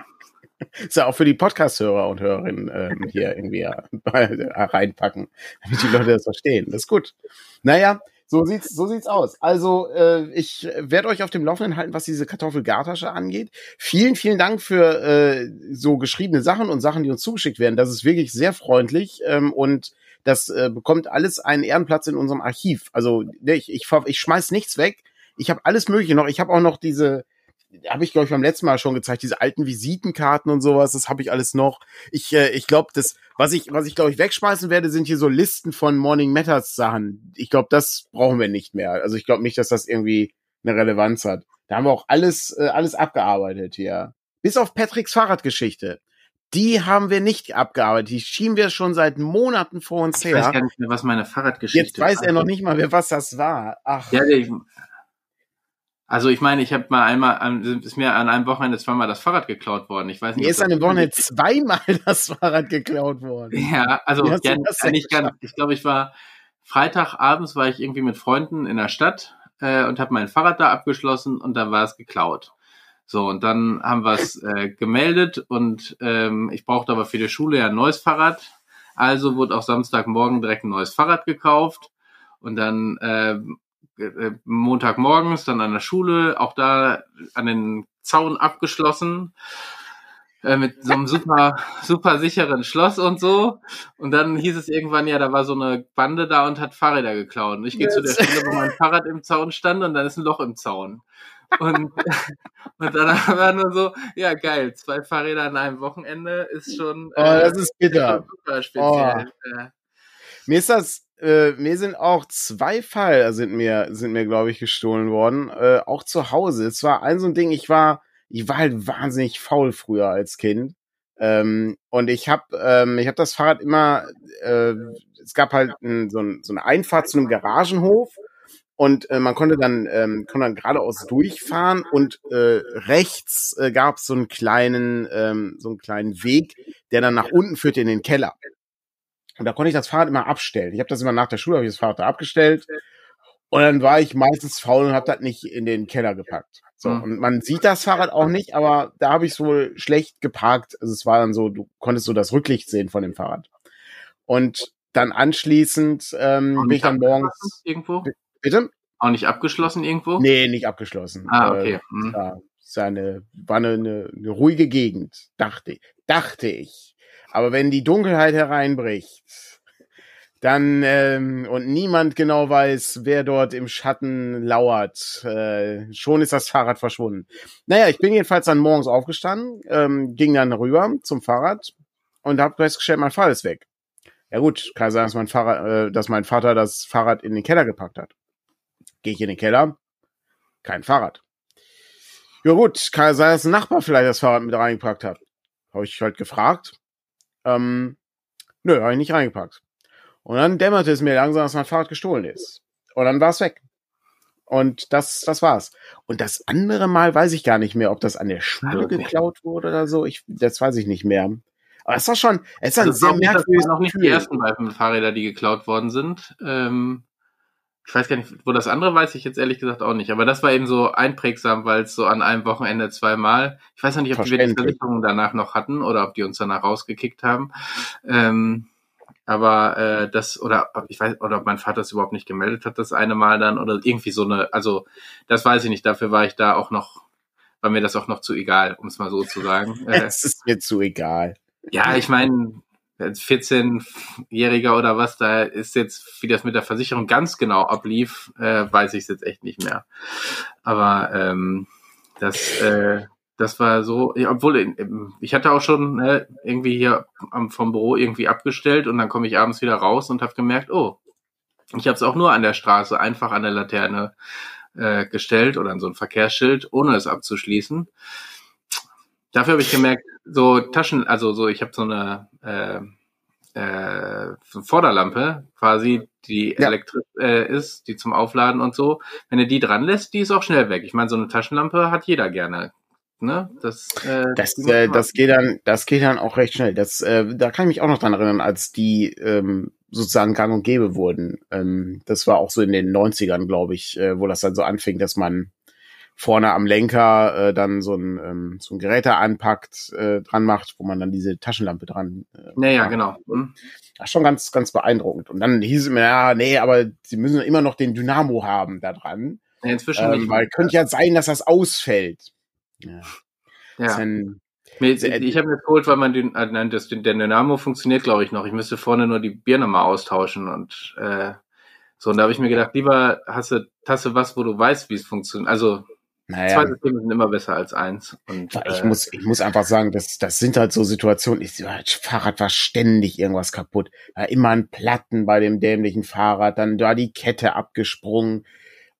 Ist ja auch für die Podcast-Hörer und Hörerinnen ähm, hier irgendwie äh, reinpacken, damit die Leute das verstehen. Das ist gut. Naja, so sieht's, so sieht's aus. Also äh, ich werde euch auf dem Laufenden halten, was diese Kartoffelgartasche angeht. Vielen, vielen Dank für äh, so geschriebene Sachen und Sachen, die uns zugeschickt werden. Das ist wirklich sehr freundlich ähm, und das äh, bekommt alles einen Ehrenplatz in unserem Archiv. Also ne, ich, ich, ich schmeiß nichts weg. Ich habe alles Mögliche noch. Ich habe auch noch diese, habe ich glaube ich beim letzten Mal schon gezeigt, diese alten Visitenkarten und sowas. Das habe ich alles noch. Ich, äh, ich glaube, das, was ich, was ich glaube ich wegschmeißen werde, sind hier so Listen von Morning Matters Sachen. Ich glaube, das brauchen wir nicht mehr. Also ich glaube nicht, dass das irgendwie eine Relevanz hat. Da haben wir auch alles, äh, alles abgearbeitet hier. Bis auf Patricks Fahrradgeschichte die haben wir nicht abgearbeitet. Die schieben wir schon seit Monaten vor uns her. Ich weiß gar nicht mehr, was meine Fahrradgeschichte ist. Jetzt weiß er noch nicht mal mehr, was das war. Ach. Ja, ich, also ich meine, ich habe mal einmal, ist mir an einem Wochenende zweimal das Fahrrad geklaut worden. Ich weiß nicht. Mir ist an einem Wochenende zweimal das Fahrrad geklaut worden. Ja, also ja, nicht ganz. Ich glaube, ich war Freitagabends war ich irgendwie mit Freunden in der Stadt äh, und habe mein Fahrrad da abgeschlossen und da war es geklaut. So, und dann haben wir es äh, gemeldet und ähm, ich brauchte aber für die Schule ja ein neues Fahrrad. Also wurde auch Samstagmorgen direkt ein neues Fahrrad gekauft. Und dann äh, äh, Montagmorgens dann an der Schule, auch da an den Zaun abgeschlossen äh, mit so einem super, super sicheren Schloss und so. Und dann hieß es irgendwann, ja, da war so eine Bande da und hat Fahrräder geklaut. Und ich gehe zu der Stelle, wo mein Fahrrad im Zaun stand und dann ist ein Loch im Zaun. Und, und dann war nur so, ja geil, zwei Fahrräder an einem Wochenende ist schon. Oh, äh, das ist bitter. Super speziell. Oh. Mir ist das, äh, mir sind auch zwei Fall sind mir, sind mir, glaube ich, gestohlen worden. Äh, auch zu Hause. Es war ein so ein Ding, ich war, ich war halt wahnsinnig faul früher als Kind. Ähm, und ich habe ähm, ich hab das Fahrrad immer, äh, es gab halt ein, so, ein, so eine Einfahrt zu einem Garagenhof und äh, man konnte dann ähm, konnte dann geradeaus durchfahren und äh, rechts äh, gab es so einen kleinen ähm, so einen kleinen Weg, der dann nach unten führte in den Keller. Und da konnte ich das Fahrrad immer abstellen. Ich habe das immer nach der Schule habe ich das Fahrrad da abgestellt und dann war ich meistens faul und habe das nicht in den Keller gepackt. So mhm. und man sieht das Fahrrad auch nicht, aber da habe ich es wohl schlecht geparkt. Also es war dann so, du konntest so das Rücklicht sehen von dem Fahrrad. Und dann anschließend ähm, bin ich dann morgens irgendwo Bitte? Auch nicht abgeschlossen irgendwo? Nee, nicht abgeschlossen. Ah, okay. Hm. Ja, seine, war eine, eine, eine ruhige Gegend, dachte ich. Dachte ich. Aber wenn die Dunkelheit hereinbricht, dann ähm, und niemand genau weiß, wer dort im Schatten lauert, äh, schon ist das Fahrrad verschwunden. Naja, ich bin jedenfalls dann morgens aufgestanden, ähm, ging dann rüber zum Fahrrad und habe festgestellt, mein Fahrrad ist weg. Ja gut, kann sein, dass mein Fahrrad, äh, dass mein Vater das Fahrrad in den Keller gepackt hat. Gehe ich in den Keller, kein Fahrrad. Ja gut, kann sein, dass ein Nachbar vielleicht das Fahrrad mit reingepackt hat. Habe ich halt gefragt. Ähm, nö, habe ich nicht reingepackt. Und dann dämmerte es mir langsam, dass mein Fahrrad gestohlen ist. Und dann war es weg. Und das, das war's. Und das andere Mal weiß ich gar nicht mehr, ob das an der Schule geklaut wurde oder so. Ich, das weiß ich nicht mehr. Aber es war schon, es ist ein also sehr merkwürdiges. noch nicht die ersten beiden Fahrräder, die geklaut worden sind. Ähm, ich weiß gar nicht, wo das andere weiß ich jetzt ehrlich gesagt auch nicht. Aber das war eben so einprägsam, weil es so an einem Wochenende zweimal. Ich weiß noch nicht, ob wir die Versicherung danach noch hatten oder ob die uns danach rausgekickt haben. Ähm, aber äh, das oder ich weiß oder ob mein Vater es überhaupt nicht gemeldet hat das eine Mal dann oder irgendwie so eine also das weiß ich nicht dafür war ich da auch noch war mir das auch noch zu egal um es mal so zu sagen es ist mir zu egal ja ich meine 14-Jähriger oder was, da ist jetzt, wie das mit der Versicherung ganz genau ablief, äh, weiß ich es jetzt echt nicht mehr. Aber ähm, das, äh, das war so, ja, obwohl ich hatte auch schon äh, irgendwie hier am, vom Büro irgendwie abgestellt und dann komme ich abends wieder raus und habe gemerkt, oh, ich habe es auch nur an der Straße, einfach an der Laterne äh, gestellt oder an so ein Verkehrsschild, ohne es abzuschließen. Dafür habe ich gemerkt, so Taschen, also so, ich habe so eine äh, äh, Vorderlampe quasi, die ja. elektrisch äh, ist, die zum Aufladen und so. Wenn er die dran lässt, die ist auch schnell weg. Ich meine, so eine Taschenlampe hat jeder gerne. Ne? Das, äh, das, äh, das geht dann, das geht dann auch recht schnell. Das, äh, da kann ich mich auch noch dran erinnern, als die ähm, sozusagen gang und gäbe wurden. Ähm, das war auch so in den 90ern, glaube ich, äh, wo das dann so anfing, dass man vorne am Lenker äh, dann so ein, ähm, so ein Gerät da anpackt, äh, dran macht, wo man dann diese Taschenlampe dran. Äh, naja, genau. Mhm. Das ist schon ganz, ganz beeindruckend. Und dann hieß es mir, ja, nee, aber sie müssen immer noch den Dynamo haben da dran. Ja, inzwischen ähm, Weil könnte ja sein, dass das ausfällt. Ja. ja. Dann, ich habe mir geholt, weil man den, äh, nein, das, der Dynamo funktioniert, glaube ich, noch. Ich müsste vorne nur die Birne mal austauschen und äh, so. Und da habe ich mir gedacht, lieber hast du Tasse was, wo du weißt, wie es funktioniert. Also naja. Zwei Systeme sind immer besser als eins. Und, ich, äh, muss, ich muss einfach sagen, das, das sind halt so Situationen. Ich, das Fahrrad war ständig irgendwas kaputt. Ja, immer ein Platten bei dem dämlichen Fahrrad, dann da die Kette abgesprungen.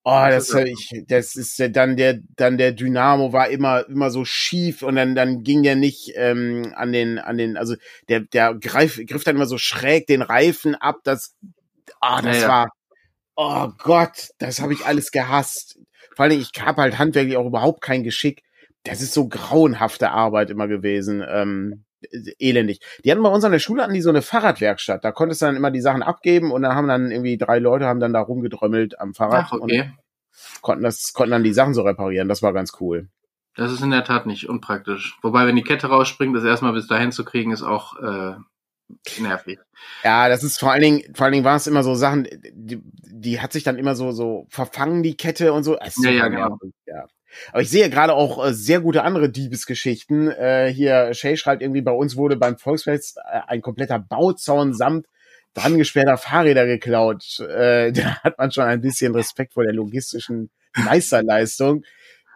Oh, das, das, ich, das ist dann der, dann der Dynamo war immer, immer so schief und dann, dann ging der nicht ähm, an den, an den, also der, der greif, griff dann immer so schräg den Reifen ab. Das, ah, oh, das naja. war, oh Gott, das habe ich alles gehasst. Vor allem, ich habe halt handwerklich auch überhaupt kein Geschick. Das ist so grauenhafte Arbeit immer gewesen. Ähm, elendig. Die hatten bei uns an der Schule hatten die so eine Fahrradwerkstatt. Da konntest du dann immer die Sachen abgeben und dann haben dann irgendwie drei Leute haben dann da rumgedrömmelt am Fahrrad Ach, okay. und konnten das konnten dann die Sachen so reparieren. Das war ganz cool. Das ist in der Tat nicht unpraktisch. Wobei, wenn die Kette rausspringt, das erstmal bis dahin zu kriegen, ist auch äh, nervig. Ja, das ist vor allen Dingen, vor allen Dingen war es immer so Sachen, die, die hat sich dann immer so, so verfangen, die Kette und so. Ja, ja, genau. Ja. Aber ich sehe gerade auch äh, sehr gute andere Diebesgeschichten. Äh, hier, Shay schreibt irgendwie, bei uns wurde beim Volksfest äh, ein kompletter Bauzaun samt dran gesperrter Fahrräder geklaut. Äh, da hat man schon ein bisschen Respekt vor der logistischen Meisterleistung.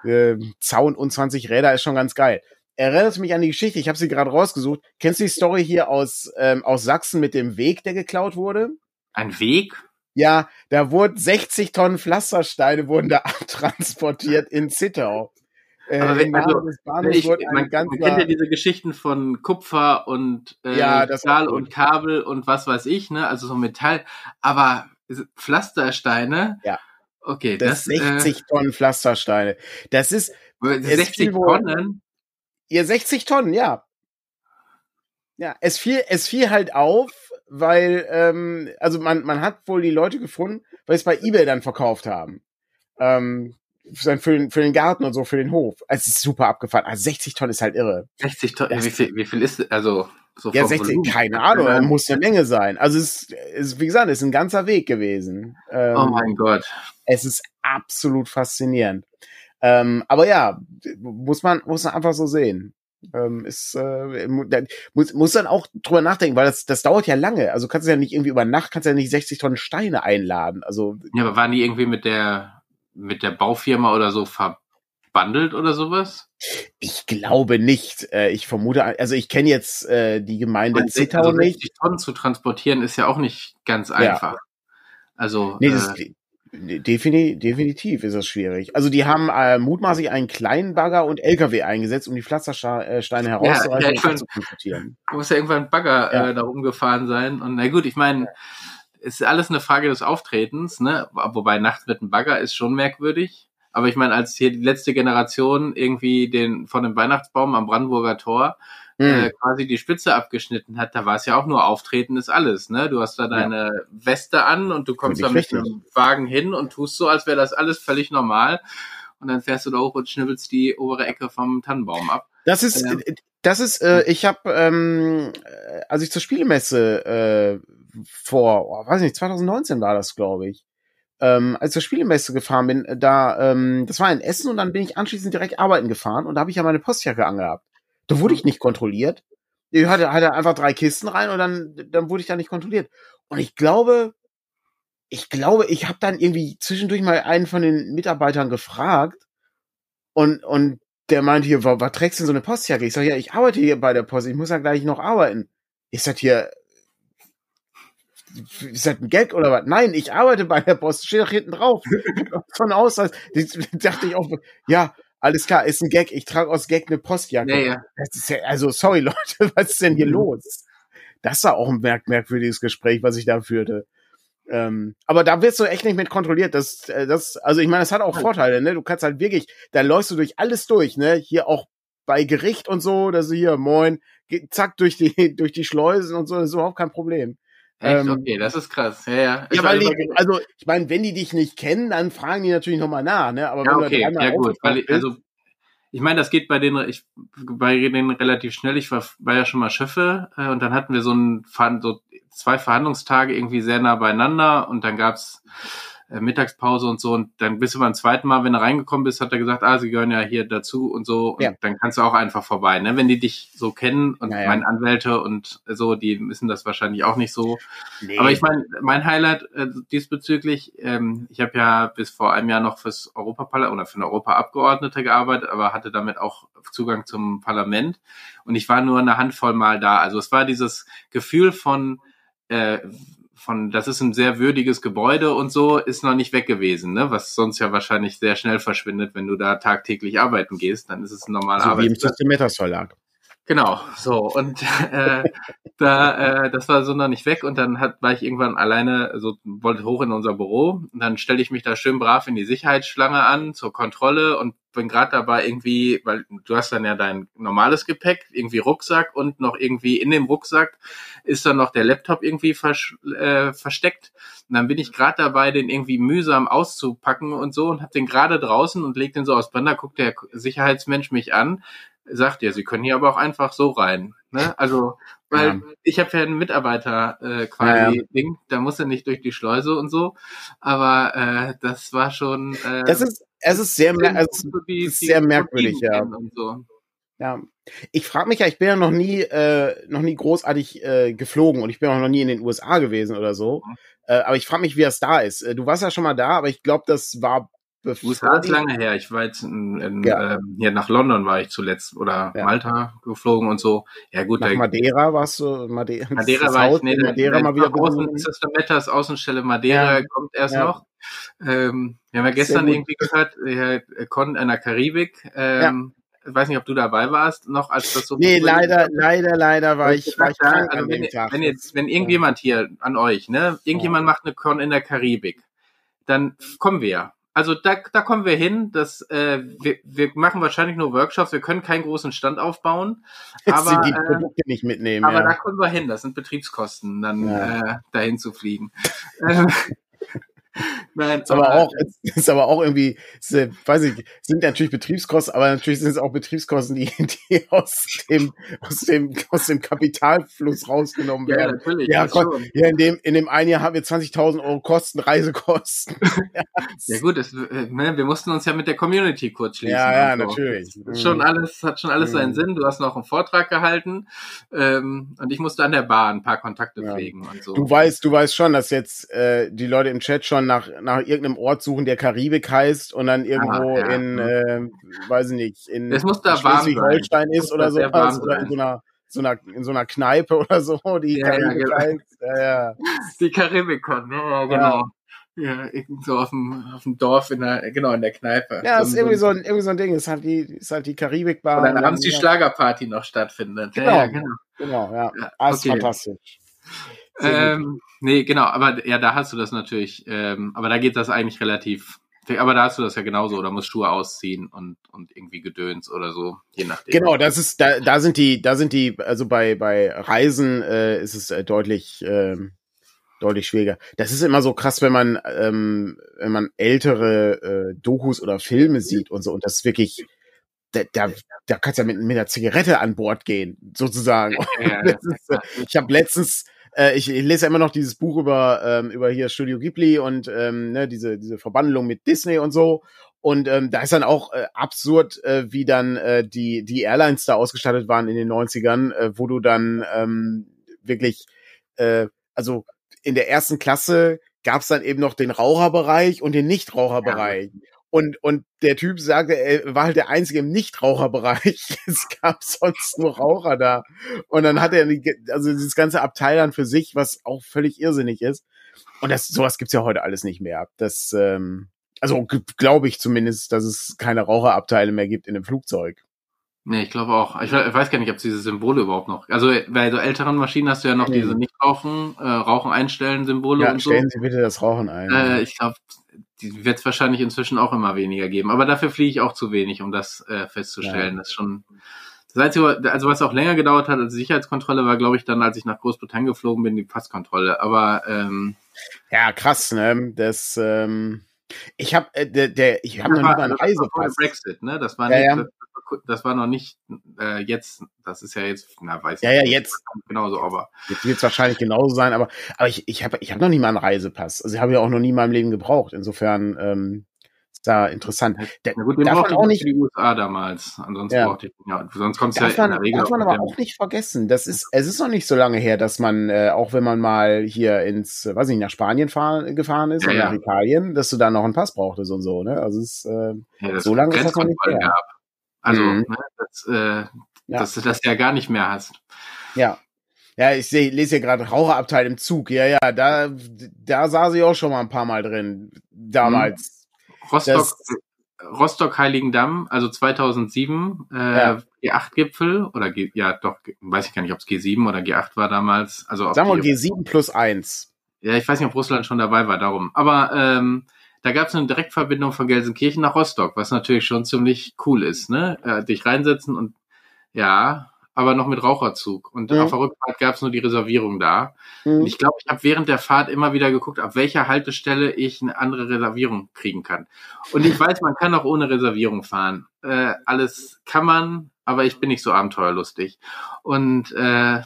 Äh, Zaun und 20 Räder ist schon ganz geil erinnert mich an die Geschichte, ich habe sie gerade rausgesucht. Kennst du die Story hier aus, ähm, aus Sachsen mit dem Weg, der geklaut wurde? Ein Weg? Ja, da wurden 60 Tonnen Pflastersteine wurden da abtransportiert in Zittau. Äh, Aber wenn, also, ich, man, man, kennt ja diese Geschichten von Kupfer und äh, ja, Stahl und Kabel und was weiß ich, ne? Also so Metall. Aber Pflastersteine. Ja. Okay, das, das 60 äh, Tonnen Pflastersteine. Das ist 60 Tonnen. Ihr 60 Tonnen, ja. Ja, es fiel, es fiel halt auf, weil, ähm, also man, man hat wohl die Leute gefunden, weil es bei Ebay dann verkauft haben. Ähm, für, den, für den Garten und so, für den Hof. Es ist super abgefahren. Also 60 Tonnen ist halt irre. 60 Tonnen, wie viel, wie viel ist, also, so Ja, 60, Volumen. keine Ahnung, ja. muss eine Menge sein. Also es ist, wie gesagt, es ist ein ganzer Weg gewesen. Ähm, oh mein Gott. Es ist absolut faszinierend. Ähm, aber ja, muss man, muss man einfach so sehen. Ähm, ist, äh, muss, muss dann auch drüber nachdenken, weil das, das dauert ja lange. Also kannst du ja nicht irgendwie über Nacht, kannst du ja nicht 60 Tonnen Steine einladen. Also. Ja, aber waren die irgendwie mit der, mit der Baufirma oder so verbandelt oder sowas? Ich glaube nicht. Äh, ich vermute, also ich kenne jetzt äh, die Gemeinde Zittau also nicht. 60 Tonnen zu transportieren ist ja auch nicht ganz einfach. Ja. Also. Nee, das, äh, Defini definitiv ist das schwierig. Also die haben äh, mutmaßlich einen kleinen Bagger und LKW eingesetzt, um die Pflastersteine herauszureißen ja, ja, und zu transportieren. Muss ja irgendwann ein Bagger ja. äh, da rumgefahren sein. Und na gut, ich meine, ist alles eine Frage des Auftretens, ne? Wobei nachts mit einem Bagger ist schon merkwürdig. Aber ich meine, als hier die letzte Generation irgendwie den von dem Weihnachtsbaum am Brandenburger Tor äh, hm. quasi die Spitze abgeschnitten hat, da war es ja auch nur Auftreten ist alles, ne? Du hast da deine ja. Weste an und du kommst da mit einem Wagen hin und tust so, als wäre das alles völlig normal. Und dann fährst du da hoch und schnibbelst die obere Ecke vom Tannenbaum ab. Das ist, ähm, das ist, äh, ich habe, ähm, als ich zur Spielemesse äh, vor, oh, weiß nicht, 2019 war das, glaube ich, ähm, als ich zur Spielemesse gefahren bin, da, ähm, das war in Essen und dann bin ich anschließend direkt arbeiten gefahren und da habe ich ja meine Postjacke angehabt. Da wurde ich nicht kontrolliert. Ich hatte, hatte einfach drei Kisten rein und dann, dann wurde ich da nicht kontrolliert. Und ich glaube, ich glaube, ich habe dann irgendwie zwischendurch mal einen von den Mitarbeitern gefragt und, und der meinte hier, was, trägst du denn so eine Postjacke? Ich sage, ja, ich arbeite hier bei der Post, ich muss ja gleich noch arbeiten. Ich sag hier, ist das ein Gag oder was? Nein, ich arbeite bei der Post, steht doch hinten drauf. Von Ausweis. dachte ich auch, ja, alles klar, ist ein Gag, ich trage aus Gag eine Postjacke. Ja, ja. ja also, sorry Leute, was ist denn hier mhm. los? Das war auch ein merk merkwürdiges Gespräch, was ich da führte. Ähm, aber da wirst du echt nicht mit kontrolliert. Das, äh, das, also ich meine, das hat auch Vorteile, ne? Du kannst halt wirklich, da läufst du durch alles durch, ne? Hier auch bei Gericht und so, dass du hier, moin, zack, durch die, durch die Schleusen und so, das ist überhaupt kein Problem. Echt? Ähm, okay, das ist krass. Ja, ja. ja weil die, also ich meine, wenn die dich nicht kennen, dann fragen die natürlich nochmal nach, ne? Aber ja, okay, ja gut, weil ich, also ich meine, das geht bei denen, ich bei denen relativ schnell. Ich war, war ja schon mal Schiffe äh, und dann hatten wir so ein so zwei Verhandlungstage irgendwie sehr nah beieinander und dann gab's Mittagspause und so und dann bist du beim zweiten Mal, wenn du reingekommen bist, hat er gesagt, ah, sie gehören ja hier dazu und so und ja. dann kannst du auch einfach vorbei, ne? Wenn die dich so kennen und ja, ja. meine Anwälte und so, die wissen das wahrscheinlich auch nicht so. Nee. Aber ich meine, mein Highlight äh, diesbezüglich, ähm, ich habe ja bis vor einem Jahr noch fürs Europaparlament oder für eine Europaabgeordnete gearbeitet, aber hatte damit auch Zugang zum Parlament und ich war nur eine Handvoll Mal da. Also es war dieses Gefühl von äh, von, das ist ein sehr würdiges Gebäude und so, ist noch nicht weg gewesen, ne? Was sonst ja wahrscheinlich sehr schnell verschwindet, wenn du da tagtäglich arbeiten gehst, dann ist es ein normaler so Arbeitsplatz. Wie im Systemetas Verlag. Genau, so. Und äh, da äh, das war so noch nicht weg. Und dann hat war ich irgendwann alleine so wollte hoch in unser Büro. Und dann stelle ich mich da schön brav in die Sicherheitsschlange an zur Kontrolle und bin gerade dabei irgendwie, weil du hast dann ja dein normales Gepäck, irgendwie Rucksack und noch irgendwie in dem Rucksack ist dann noch der Laptop irgendwie vers äh, versteckt. Und dann bin ich gerade dabei, den irgendwie mühsam auszupacken und so und hab den gerade draußen und leg den so aus Bänder, guckt der Sicherheitsmensch mich an sagt ja, sie können hier aber auch einfach so rein. Ne? Also, weil ja. ich habe ja einen Mitarbeiter äh, quasi ja. Ding, da muss er nicht durch die Schleuse und so. Aber äh, das war schon. Äh, das ist, es ist sehr, mer es ist sehr merkwürdig, ja. So. Ja, ich frage mich ja, ich bin ja noch nie, äh, noch nie großartig äh, geflogen und ich bin auch noch nie in den USA gewesen oder so. Mhm. Äh, aber ich frage mich, wie das da ist. Äh, du warst ja schon mal da, aber ich glaube, das war USA ist lange her. Ich war jetzt in, in, ja. ähm, hier nach London war ich zuletzt oder ja. Malta geflogen und so. Ja gut. Nach da, Madeira warst du Madeira, Madeira war ich, nee, Madeira mal wieder großen System Matters Außenstelle Madeira ja. kommt erst noch. Ähm, wir haben ja gestern irgendwie gehört, Herr Con in der Karibik. Ähm, ich weiß nicht, ob du dabei warst, noch als das so. Nee, leider, leider, leider war ich, war ich krank also wenn, wenn, jetzt, wenn irgendjemand hier an euch, ne, irgendjemand macht eine Con in der Karibik, dann kommen wir ja also da, da kommen wir hin. dass äh, wir, wir machen wahrscheinlich nur Workshops. Wir können keinen großen Stand aufbauen. Jetzt aber, die äh, Produkte äh, nicht mitnehmen. Aber ja. da kommen wir hin. Das sind Betriebskosten, dann ja. äh, dahin zu fliegen. Nein, ist aber, auch, ist aber auch irgendwie, ist, weiß ich, sind natürlich Betriebskosten, aber natürlich sind es auch Betriebskosten, die, die aus dem, aus dem, aus dem Kapitalfluss rausgenommen werden. Ja, natürlich. Ja, Gott, ja in dem, in dem einen Jahr haben wir 20.000 Euro Kosten, Reisekosten. ja gut, das, äh, ne, wir mussten uns ja mit der Community kurz schließen. Ja, ja, so. natürlich. Schon mhm. alles, hat schon alles mhm. seinen Sinn. Du hast noch einen Vortrag gehalten, ähm, und ich musste an der Bar ein paar Kontakte ja. pflegen und so. Du weißt, du weißt schon, dass jetzt, äh, die Leute im Chat schon nach, nach irgendeinem Ort suchen, der Karibik heißt und dann irgendwo ah, ja. in, äh, weiß ich nicht, in Schleswig-Holstein ist oder so was, oder in so einer so einer, in so einer Kneipe oder so, die ja, Karibik ja, genau. heißt. Ja, ja. Die Karibikon, ne? ja, genau. Ja, irgend so auf dem, auf dem Dorf in der, genau, in der Kneipe. Ja, so, ist irgendwie so ein, irgendwie so ein Ding. Ist halt die, ist halt die Karibikbar. Und dann abends die Schlagerparty noch stattfindet. Genau, ja, genau. Genau, ja. ja ah, okay. fantastisch. Ähm, nee, genau, aber ja, da hast du das natürlich, ähm, aber da geht das eigentlich relativ, aber da hast du das ja genauso, oder musst Schuhe ausziehen und, und irgendwie Gedöns oder so, je nachdem. Genau, das ist, da, da sind die, da sind die, also bei, bei Reisen äh, ist es äh, deutlich, äh, deutlich schwieriger. Das ist immer so krass, wenn man, ähm, wenn man ältere äh, Dokus oder Filme sieht und so, und das ist wirklich, da, da, da kannst du ja mit, mit einer Zigarette an Bord gehen, sozusagen. Ja, ist, äh, ich habe letztens äh, ich, ich lese ja immer noch dieses Buch über, ähm, über hier Studio Ghibli und ähm, ne, diese, diese Verbandlung mit Disney und so. Und ähm, da ist dann auch äh, absurd, äh, wie dann äh, die, die Airlines da ausgestattet waren in den 90ern, äh, wo du dann ähm, wirklich, äh, also in der ersten Klasse gab es dann eben noch den Raucherbereich und den Nichtraucherbereich. Ja. Und, und der Typ sagte, er war halt der Einzige im Nichtraucherbereich. Es gab sonst nur Raucher da. Und dann hat er also dieses ganze Abteil dann für sich, was auch völlig irrsinnig ist. Und das, sowas gibt's ja heute alles nicht mehr. Das, ähm, also glaube ich zumindest, dass es keine Raucherabteile mehr gibt in einem Flugzeug. Nee, ich glaube auch. Ich weiß gar nicht, ob es diese Symbole überhaupt noch. Also bei so älteren Maschinen hast du ja noch nee. diese Nicht-Rauchen, äh, Rauchen einstellen Symbole ja, und so. Stellen Sie bitte das Rauchen ein. Äh, ich glaube, die wird es wahrscheinlich inzwischen auch immer weniger geben. Aber dafür fliege ich auch zu wenig, um das äh, festzustellen. Ja. Das ist schon. Das Einzige, also was auch länger gedauert hat als Sicherheitskontrolle, war, glaube ich, dann, als ich nach Großbritannien geflogen bin, die Passkontrolle. Aber ähm, ja, krass, ne? Das ähm, ich habe äh, der, der ich habe noch nie einen Reisepass. Brexit, ne? Das war ja, nicht, ja das war noch nicht äh, jetzt, das ist ja jetzt, na weiß ja, nicht. Ja, ja, jetzt. Genauso, aber. Jetzt wird es wahrscheinlich genauso sein, aber, aber ich, ich habe ich hab noch nie mal einen Reisepass. Also ich habe ja auch noch nie in meinem Leben gebraucht. Insofern, ähm, ist da interessant. Der, Na gut, den brauchte auch nicht für die USA damals. Ansonsten ja. brauchte ich, ja, sonst kommst du ja man, in der Regel. Darf man aber auch nicht vergessen. Das ist, es ist noch nicht so lange her, dass man, äh, auch wenn man mal hier ins, weiß ich nicht, nach Spanien fahren, gefahren ist ja, oder ja. nach Italien, dass du da noch einen Pass brauchtest und so, ne? Also es ist, äh, ja, so lange ist das noch nicht her. Gab. Also, mhm. ne, dass, äh, ja. dass du das ja gar nicht mehr hast. Ja. Ja, ich seh, lese hier gerade Raucherabteil im Zug. Ja, ja, da, da saß ich auch schon mal ein paar Mal drin. Damals. Mhm. Rostock, das, Rostock Heiligendamm, also 2007, äh, ja. G8-Gipfel oder G, ja doch, weiß ich gar nicht, ob es G7 oder G8 war damals. Also Sagen wir G7 plus eins. Ja, ich weiß nicht, ob Russland schon dabei war, darum. Aber ähm, da gab es eine Direktverbindung von Gelsenkirchen nach Rostock, was natürlich schon ziemlich cool ist, ne? Äh, dich reinsetzen und ja, aber noch mit Raucherzug. Und mhm. auf der Rückfahrt gab es nur die Reservierung da. Mhm. Und ich glaube, ich habe während der Fahrt immer wieder geguckt, ab welcher Haltestelle ich eine andere Reservierung kriegen kann. Und ich weiß, man kann auch ohne Reservierung fahren. Äh, alles kann man, aber ich bin nicht so abenteuerlustig. Und äh,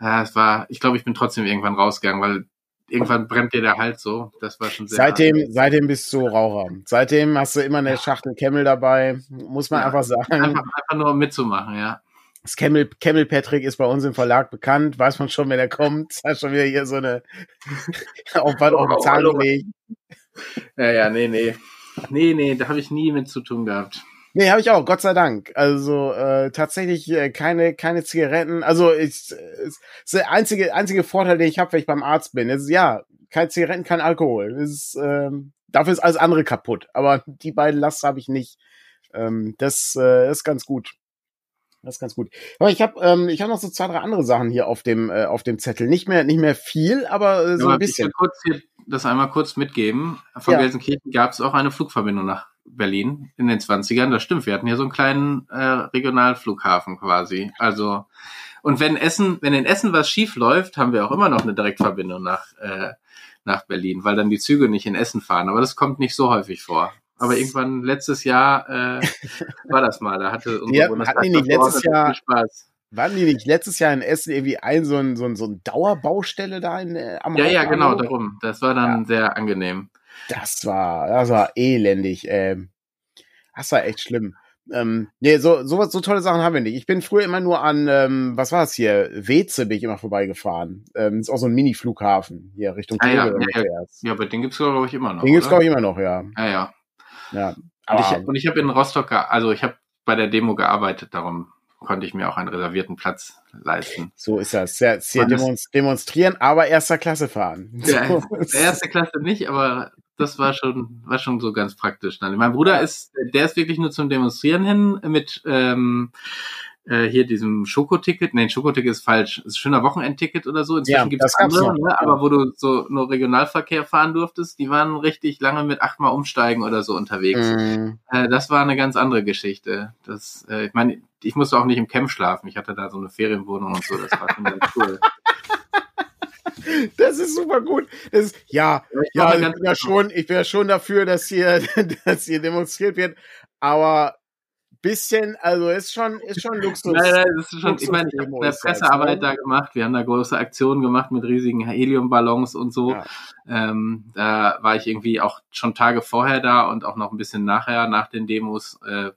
ja, es war, ich glaube, ich bin trotzdem irgendwann rausgegangen, weil irgendwann brennt dir der Hals so. Das war schon sehr. Seitdem, hart. seitdem bist du Raucher. Seitdem hast du immer eine Schachtel Camel dabei, muss man ja, einfach sagen. Einfach, einfach nur mitzumachen, ja. Das Camel, Camel Patrick ist bei uns im Verlag bekannt, weiß man schon, wenn er kommt. Das hat schon wieder hier so eine Aufwand auf den Zahn gelegt. Ja, ja, nee, nee. Nee, nee, da habe ich nie mit zu tun gehabt. Nee, habe ich auch, Gott sei Dank. Also äh, tatsächlich äh, keine keine Zigaretten. Also ist, ist, ist der einzige einzige Vorteil, den ich habe, wenn ich beim Arzt bin. Ist ja keine Zigaretten, kein Alkohol. Ist, ähm, dafür ist alles andere kaputt. Aber die beiden Last habe ich nicht. Ähm, das äh, ist ganz gut. Das ist ganz gut. Aber ich habe ähm, ich habe noch so zwei drei andere Sachen hier auf dem äh, auf dem Zettel. Nicht mehr nicht mehr viel, aber äh, so ja, ein bisschen. Ich will kurz hier das einmal kurz mitgeben. Von ja. Gelsenkirchen gab es auch eine Flugverbindung nach Berlin in den 20ern. Das stimmt, wir hatten hier so einen kleinen äh, Regionalflughafen quasi. Also, und wenn Essen, wenn in Essen was schief läuft, haben wir auch immer noch eine Direktverbindung nach, äh, nach Berlin, weil dann die Züge nicht in Essen fahren. Aber das kommt nicht so häufig vor. Aber irgendwann letztes Jahr äh, war das mal. Da hatte unsere ja, hatten die nicht letztes Jahr Spaß. Waren die nicht letztes Jahr in Essen irgendwie ein so ein, so ein, so ein Dauerbaustelle da in, äh, am Ja, ja, genau, darum. Das war dann ja. sehr angenehm. Das war, das war elendig. Ähm, das war echt schlimm. Ähm, nee, so, so, so tolle Sachen haben wir nicht. Ich bin früher immer nur an, ähm, was war es hier? Weze bin ich immer vorbeigefahren. Ähm, ist auch so ein Mini-Flughafen hier Richtung ah, ja, ja, ja, aber den gibt's glaube ich immer noch. Den gibt's glaube ich immer noch, ja. Ja, ja. ja und ich, und ich habe in Rostock, also ich habe bei der Demo gearbeitet, darum konnte ich mir auch einen reservierten Platz leisten. So ist das. Sehr, sehr demonstrieren, aber erster Klasse fahren. Ja, erste Klasse nicht, aber das war schon, war schon so ganz praktisch. Mein Bruder ist, der ist wirklich nur zum Demonstrieren hin mit ähm, äh, hier diesem Schokoticket. Nein, Schokoticket ist falsch. Das ist ein schöner Wochenendticket oder so. Inzwischen ja, gibt es andere, ne? aber wo du so nur Regionalverkehr fahren durftest, die waren richtig lange mit achtmal umsteigen oder so unterwegs. Mhm. Äh, das war eine ganz andere Geschichte. Das, äh, ich meine, ich musste auch nicht im Camp schlafen. Ich hatte da so eine Ferienwohnung und so. Das war schon ganz cool. Das ist super gut. Das ist, ja, ja, ich, bin ja schon, ich bin ja schon dafür, dass hier, dass hier demonstriert wird. Aber bisschen, also ist schon, ist schon Luxus. Nein, nein, das ist schon, Luxus ich meine, ich habe eine Pressearbeit da gemacht. Wir haben da große Aktionen gemacht mit riesigen Heliumballons und so. Ja. Ähm, da war ich irgendwie auch schon Tage vorher da und auch noch ein bisschen nachher, nach den Demos. Äh,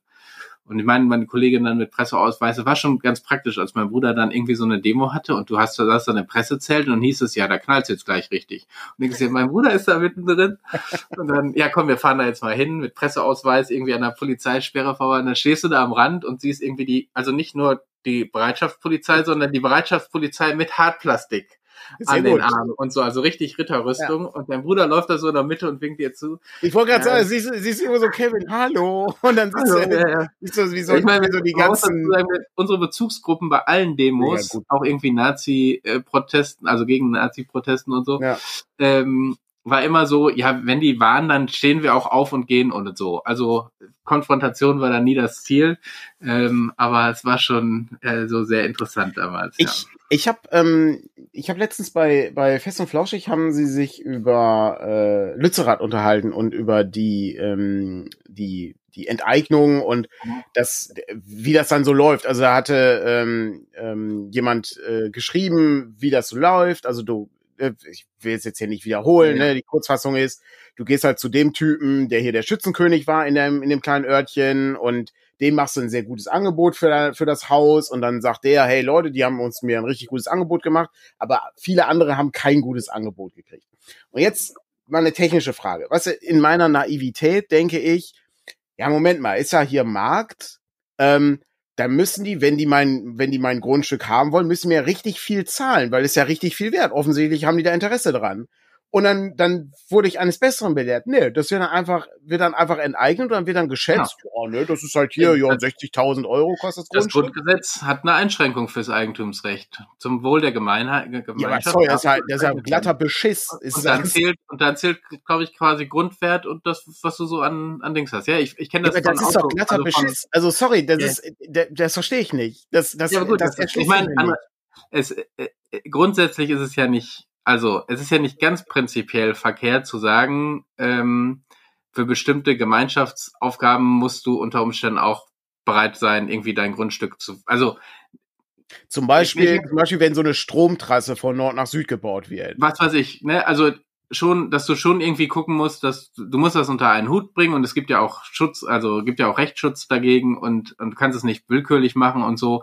Und ich meine, meine Kollegin dann mit Presseausweise war schon ganz praktisch, als mein Bruder dann irgendwie so eine Demo hatte und du hast da dann im Pressezelt und hieß es, ja, da knallt jetzt gleich richtig. Und denkst dir, mein Bruder ist da mittendrin. Und dann, ja komm, wir fahren da jetzt mal hin mit Presseausweis irgendwie an der Polizeisperre vorbei. Und dann stehst du da am Rand und siehst irgendwie die, also nicht nur die Bereitschaftspolizei, sondern die Bereitschaftspolizei mit Hartplastik an den Armen und so, also richtig Ritterrüstung. Ja. Und dein Bruder läuft da so in der Mitte und winkt dir zu. Ich wollte gerade ja. sagen, siehst, siehst du immer so, Kevin, hallo. Und dann siehst hallo, du, ja, ja. Du wie so, ich meine, so die ganzen... Sagen, unsere Bezugsgruppen bei allen Demos, auch irgendwie Nazi-Protesten, also gegen Nazi-Protesten und so, ähm, war immer so, ja, wenn die waren, dann stehen wir auch auf und gehen und so. Also Konfrontation war da nie das Ziel, ähm, aber es war schon äh, so sehr interessant damals. Ich, ja. ich habe ähm, ich habe letztens bei bei Fest und Flauschig haben sie sich über äh, Lützerath unterhalten und über die ähm, die die Enteignung und das, wie das dann so läuft. Also da hatte ähm, ähm, jemand äh, geschrieben, wie das so läuft. Also du ich will es jetzt hier nicht wiederholen, ja. ne? die Kurzfassung ist, du gehst halt zu dem Typen, der hier der Schützenkönig war in dem, in dem kleinen Örtchen und dem machst du ein sehr gutes Angebot für, für das Haus und dann sagt der, hey Leute, die haben uns mir ein richtig gutes Angebot gemacht, aber viele andere haben kein gutes Angebot gekriegt. Und jetzt mal eine technische Frage. Was in meiner Naivität denke ich, ja, Moment mal, ist ja hier Markt, ähm, dann müssen die, wenn die mein, wenn die mein Grundstück haben wollen, müssen mir richtig viel zahlen, weil es ja richtig viel wert. Offensichtlich haben die da Interesse dran. Und dann, dann wurde ich eines Besseren belehrt. Nee, das wird dann einfach, wird dann einfach enteignet und dann wird dann geschätzt. Ja. Oh, ne, das ist halt hier, ja, 60.000 Euro kostet das Grundstück. Das Grundgesetz hat eine Einschränkung fürs Eigentumsrecht. Zum Wohl der Gemeinheit, Gemeinschaft. Ja, aber sorry, das ist halt, das ist halt glatter Beschiss. Und, und dann zählt, und dann zählt, glaube ich, quasi Grundwert und das, was du so an, an Dings hast. Ja, ich, ich kenne das. Ja, aber das ist doch glatter also Beschiss. Also, sorry, das ja. ist, das, das verstehe ich nicht. Das, das, ja, gut, das, das ich meine, es, äh, äh, grundsätzlich ist es ja nicht also es ist ja nicht ganz prinzipiell verkehrt zu sagen, ähm, für bestimmte Gemeinschaftsaufgaben musst du unter Umständen auch bereit sein, irgendwie dein Grundstück zu. Also zum Beispiel, zum Beispiel, wenn so eine Stromtrasse von Nord nach Süd gebaut wird. Was weiß ich, ne? Also schon, dass du schon irgendwie gucken musst, dass du musst das unter einen Hut bringen und es gibt ja auch Schutz, also gibt ja auch Rechtsschutz dagegen und, und du kannst es nicht willkürlich machen und so.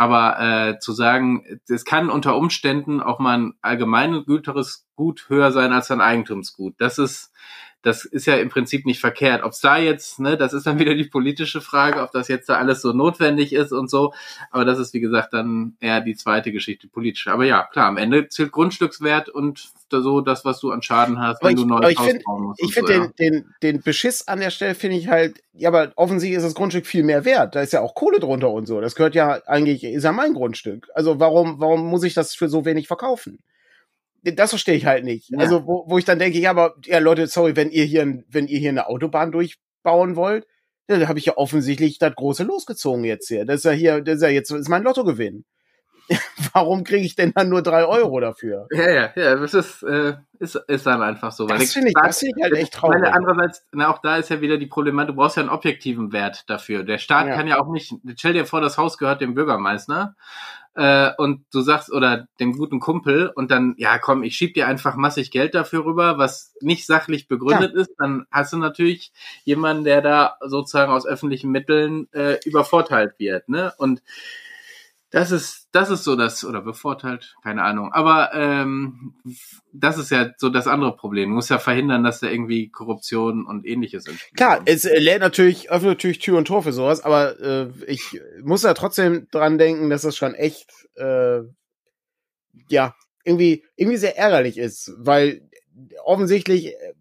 Aber äh, zu sagen, es kann unter Umständen auch mal ein allgemeingültiges Gut höher sein als ein Eigentumsgut. Das ist das ist ja im Prinzip nicht verkehrt. Ob es da jetzt, ne, das ist dann wieder die politische Frage, ob das jetzt da alles so notwendig ist und so. Aber das ist, wie gesagt, dann eher die zweite Geschichte, politisch. Aber ja, klar, am Ende zählt Grundstückswert und so das, was du an Schaden hast, wenn ich, du neues Haus find, bauen musst. Ich finde so, den, ja. den, den Beschiss an der Stelle finde ich halt, ja, aber offensichtlich ist das Grundstück viel mehr wert. Da ist ja auch Kohle drunter und so. Das gehört ja eigentlich, ist ja mein Grundstück. Also warum, warum muss ich das für so wenig verkaufen? Das verstehe ich halt nicht. Ja. Also, wo, wo ich dann denke, ja, aber ja, Leute, sorry, wenn ihr hier, wenn ihr hier eine Autobahn durchbauen wollt, dann habe ich ja offensichtlich das große losgezogen jetzt hier. Das ist ja hier, das ist ja jetzt ist mein Lottogewinn. Warum kriege ich denn dann nur drei Euro dafür? Ja, ja, ja, das ist, äh, ist, ist dann einfach so. Das finde ich, das find ich halt echt traurig. Meine, andererseits, na, auch da ist ja wieder die Problematik, du brauchst ja einen objektiven Wert dafür. Der Staat ja. kann ja auch nicht, stell dir vor, das Haus gehört dem Bürgermeister äh, und du sagst, oder dem guten Kumpel, und dann, ja komm, ich schieb dir einfach massig Geld dafür rüber, was nicht sachlich begründet ja. ist, dann hast du natürlich jemanden, der da sozusagen aus öffentlichen Mitteln äh, übervorteilt wird. Ne? Und das ist, das ist so das, oder bevorteilt, keine Ahnung. Aber ähm, das ist ja so das andere Problem. Du musst ja verhindern, dass da irgendwie Korruption und ähnliches entsteht. Klar, es äh, lädt natürlich, öffnet natürlich Tür und Tor für sowas, aber äh, ich muss ja trotzdem dran denken, dass das schon echt äh, ja, irgendwie, irgendwie sehr ärgerlich ist, weil offensichtlich, äh,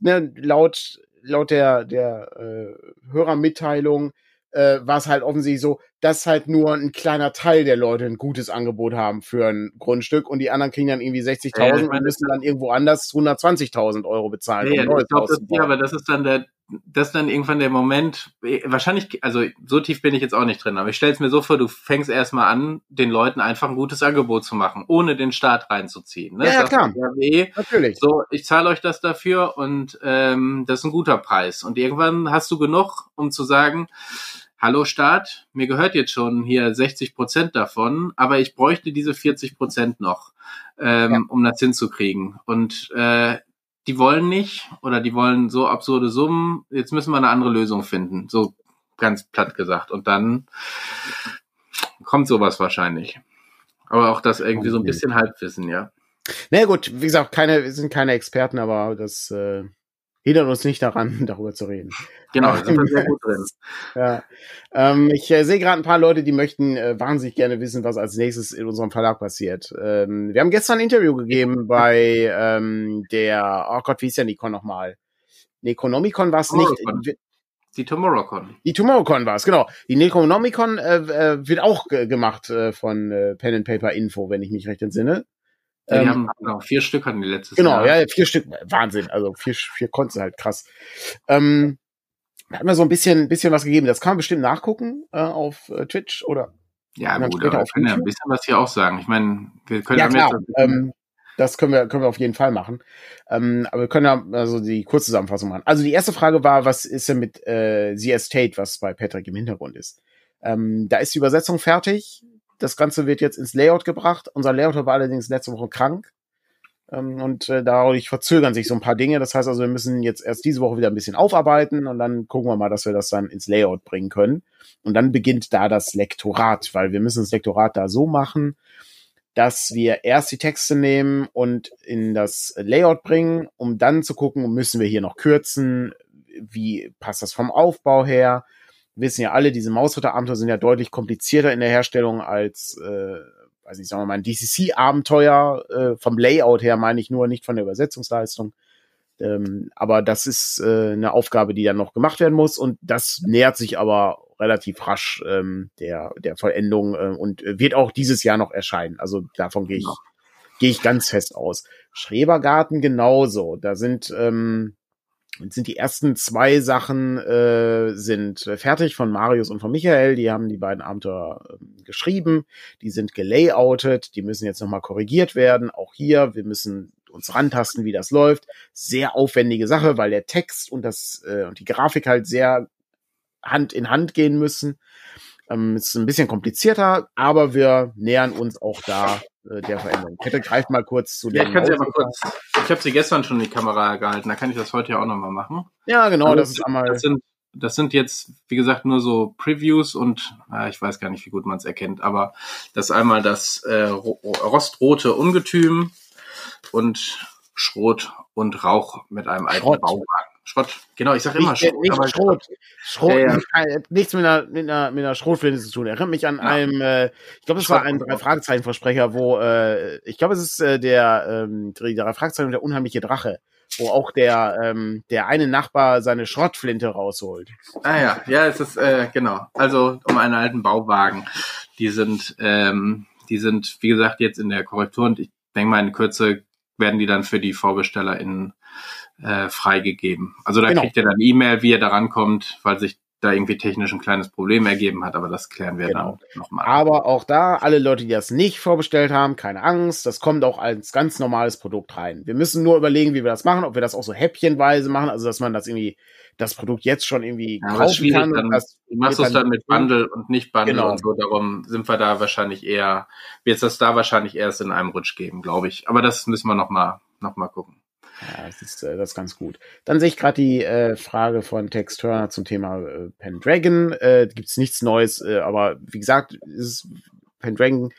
ne, laut, laut der, der äh, Hörermitteilung äh, war es halt offensichtlich so, dass halt nur ein kleiner Teil der Leute ein gutes Angebot haben für ein Grundstück und die anderen kriegen dann irgendwie 60.000 ja, und müssen dann irgendwo anders 120.000 Euro bezahlen. Ja, um ich glaub, das, ja, aber das ist dann der, das ist dann irgendwann der Moment, eh, wahrscheinlich, also so tief bin ich jetzt auch nicht drin, aber ich stelle es mir so vor, du fängst erstmal an, den Leuten einfach ein gutes Angebot zu machen, ohne den Staat reinzuziehen. Ne? Ja, ja klar. RW, Natürlich. So, ich zahle euch das dafür und ähm, das ist ein guter Preis. Und irgendwann hast du genug, um zu sagen, hallo Staat, mir gehört jetzt schon hier 60 Prozent davon, aber ich bräuchte diese 40 Prozent noch, ähm, ja. um das hinzukriegen. Und äh, die wollen nicht oder die wollen so absurde Summen, jetzt müssen wir eine andere Lösung finden. So ganz platt gesagt. Und dann kommt sowas wahrscheinlich. Aber auch das irgendwie so ein bisschen Halbwissen, ja. Na naja, gut, wie gesagt, keine, wir sind keine Experten, aber das äh, hindert uns nicht daran, darüber zu reden. Genau, da sind wir sehr gut drin. ja. Ähm, ich äh, sehe gerade ein paar Leute, die möchten äh, wahnsinnig gerne wissen, was als nächstes in unserem Verlag passiert. Ähm, wir haben gestern ein Interview gegeben bei ähm, der, oh Gott, wie ist der Nikon nochmal? Necronomicon war es nicht. Die Tomorrowcon. Die Tomorrowcon war es, genau. Die Necronomicon äh, äh, wird auch gemacht äh, von äh, Pen and Paper Info, wenn ich mich recht entsinne. Ja, die ähm, haben genau, vier Stück hatten die letztes genau, Jahr. Genau, ja, vier Stück. Wahnsinn. Also vier, vier Konten halt krass. Ähm, da hat mir so ein bisschen, bisschen was gegeben. Das kann man bestimmt nachgucken äh, auf äh, Twitch oder. Ja, gut, aber ich kann ja ein bisschen was hier auch sagen. Ich meine, wir können ja, klar. Ähm, das können wir, können wir auf jeden Fall machen. Ähm, aber wir können ja also die Kurzzusammenfassung machen. Also die erste Frage war, was ist denn mit äh, The Estate, was bei Patrick im Hintergrund ist? Ähm, da ist die Übersetzung fertig. Das Ganze wird jetzt ins Layout gebracht. Unser Layouter war allerdings letzte Woche krank. Ähm, und äh, dadurch verzögern sich so ein paar Dinge. Das heißt also, wir müssen jetzt erst diese Woche wieder ein bisschen aufarbeiten und dann gucken wir mal, dass wir das dann ins Layout bringen können. Und dann beginnt da das Lektorat, weil wir müssen das Lektorat da so machen, dass wir erst die Texte nehmen und in das Layout bringen, um dann zu gucken, müssen wir hier noch kürzen, wie passt das vom Aufbau her. Wissen ja alle, diese Mausritterabenteuer sind ja deutlich komplizierter in der Herstellung als, äh, weiß ich, sagen wir mal, ein DCC-Abenteuer. Äh, vom Layout her meine ich nur, nicht von der Übersetzungsleistung. Ähm, aber das ist äh, eine Aufgabe, die dann noch gemacht werden muss und das nähert sich aber relativ rasch ähm, der, der Vollendung äh, und wird auch dieses Jahr noch erscheinen. Also davon gehe ich, gehe ich ganz fest aus. Schrebergarten genauso. Da sind, ähm, sind die ersten zwei Sachen äh, sind fertig von Marius und von Michael. Die haben die beiden Abenteuer äh, geschrieben. Die sind gelayoutet. Die müssen jetzt nochmal korrigiert werden. Auch hier, wir müssen uns rantasten, wie das läuft. Sehr aufwendige Sache, weil der Text und das äh, und die Grafik halt sehr Hand in Hand gehen müssen. Ähm, ist ein bisschen komplizierter, aber wir nähern uns auch da äh, der Veränderung. Kette greift mal kurz zu ja, ich kann sie aber kurz. Ich habe sie gestern schon in die Kamera gehalten, da kann ich das heute ja auch nochmal machen. Ja, genau, also, das ist einmal. Das sind, das sind jetzt, wie gesagt, nur so Previews und äh, ich weiß gar nicht, wie gut man es erkennt, aber das ist einmal das äh, rostrote Ungetüm und Schrot und Rauch mit einem alten Bauwagen. Schrott. Genau, ich sage immer nicht, Schrot. Nicht Schrott. Schrott ja, ja. Nicht, nichts mit einer, mit, einer, mit einer Schrotflinte zu tun. Erinnert mich an ja. einem, äh, ich glaube, es war ein drei Fragezeichen Versprecher, wo äh, ich glaube, es ist äh, der ähm, drei Fragezeichen der unheimliche Drache, wo auch der ähm, der eine Nachbar seine Schrottflinte rausholt. Ah ja, ja, es ist äh, genau. Also um einen alten Bauwagen. Die sind ähm, die sind wie gesagt jetzt in der Korrektur und ich denke mal in Kürze werden die dann für die VorbestellerInnen äh, freigegeben. Also da genau. kriegt ihr dann E-Mail, wie ihr da rankommt, weil sich da irgendwie technisch ein kleines Problem ergeben hat, aber das klären wir genau. dann nochmal. Aber auch da, alle Leute, die das nicht vorbestellt haben, keine Angst, das kommt auch als ganz normales Produkt rein. Wir müssen nur überlegen, wie wir das machen, ob wir das auch so häppchenweise machen, also dass man das irgendwie, das Produkt jetzt schon irgendwie ja, kaufen kann. Dann, das du machst es dann mit Bundle und nicht Bundle genau. und so, darum sind wir da wahrscheinlich eher, wird es das da wahrscheinlich erst in einem Rutsch geben, glaube ich. Aber das müssen wir nochmal noch mal gucken. Ja, das ist, äh, das ist ganz gut. Dann sehe ich gerade die äh, Frage von Tex Turner zum Thema äh, Pendragon. Äh, Gibt es nichts Neues, äh, aber wie gesagt, ist Pendragon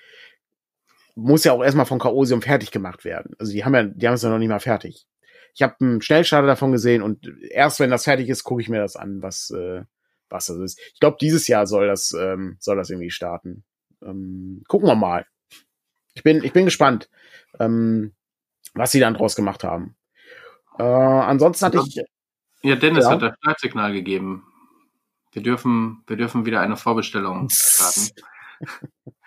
muss ja auch erstmal von Chaosium fertig gemacht werden. Also die haben ja, die haben es ja noch nicht mal fertig. Ich habe einen Schnellstarter davon gesehen und erst wenn das fertig ist, gucke ich mir das an, was, äh, was das ist. Ich glaube, dieses Jahr soll das, ähm, soll das irgendwie starten. Ähm, gucken wir mal. Ich bin, ich bin gespannt, ähm, was sie dann draus gemacht haben. Äh, ansonsten hatte ich. Ja, Dennis ja. hat das Startsignal gegeben. Wir dürfen, wir dürfen wieder eine Vorbestellung starten.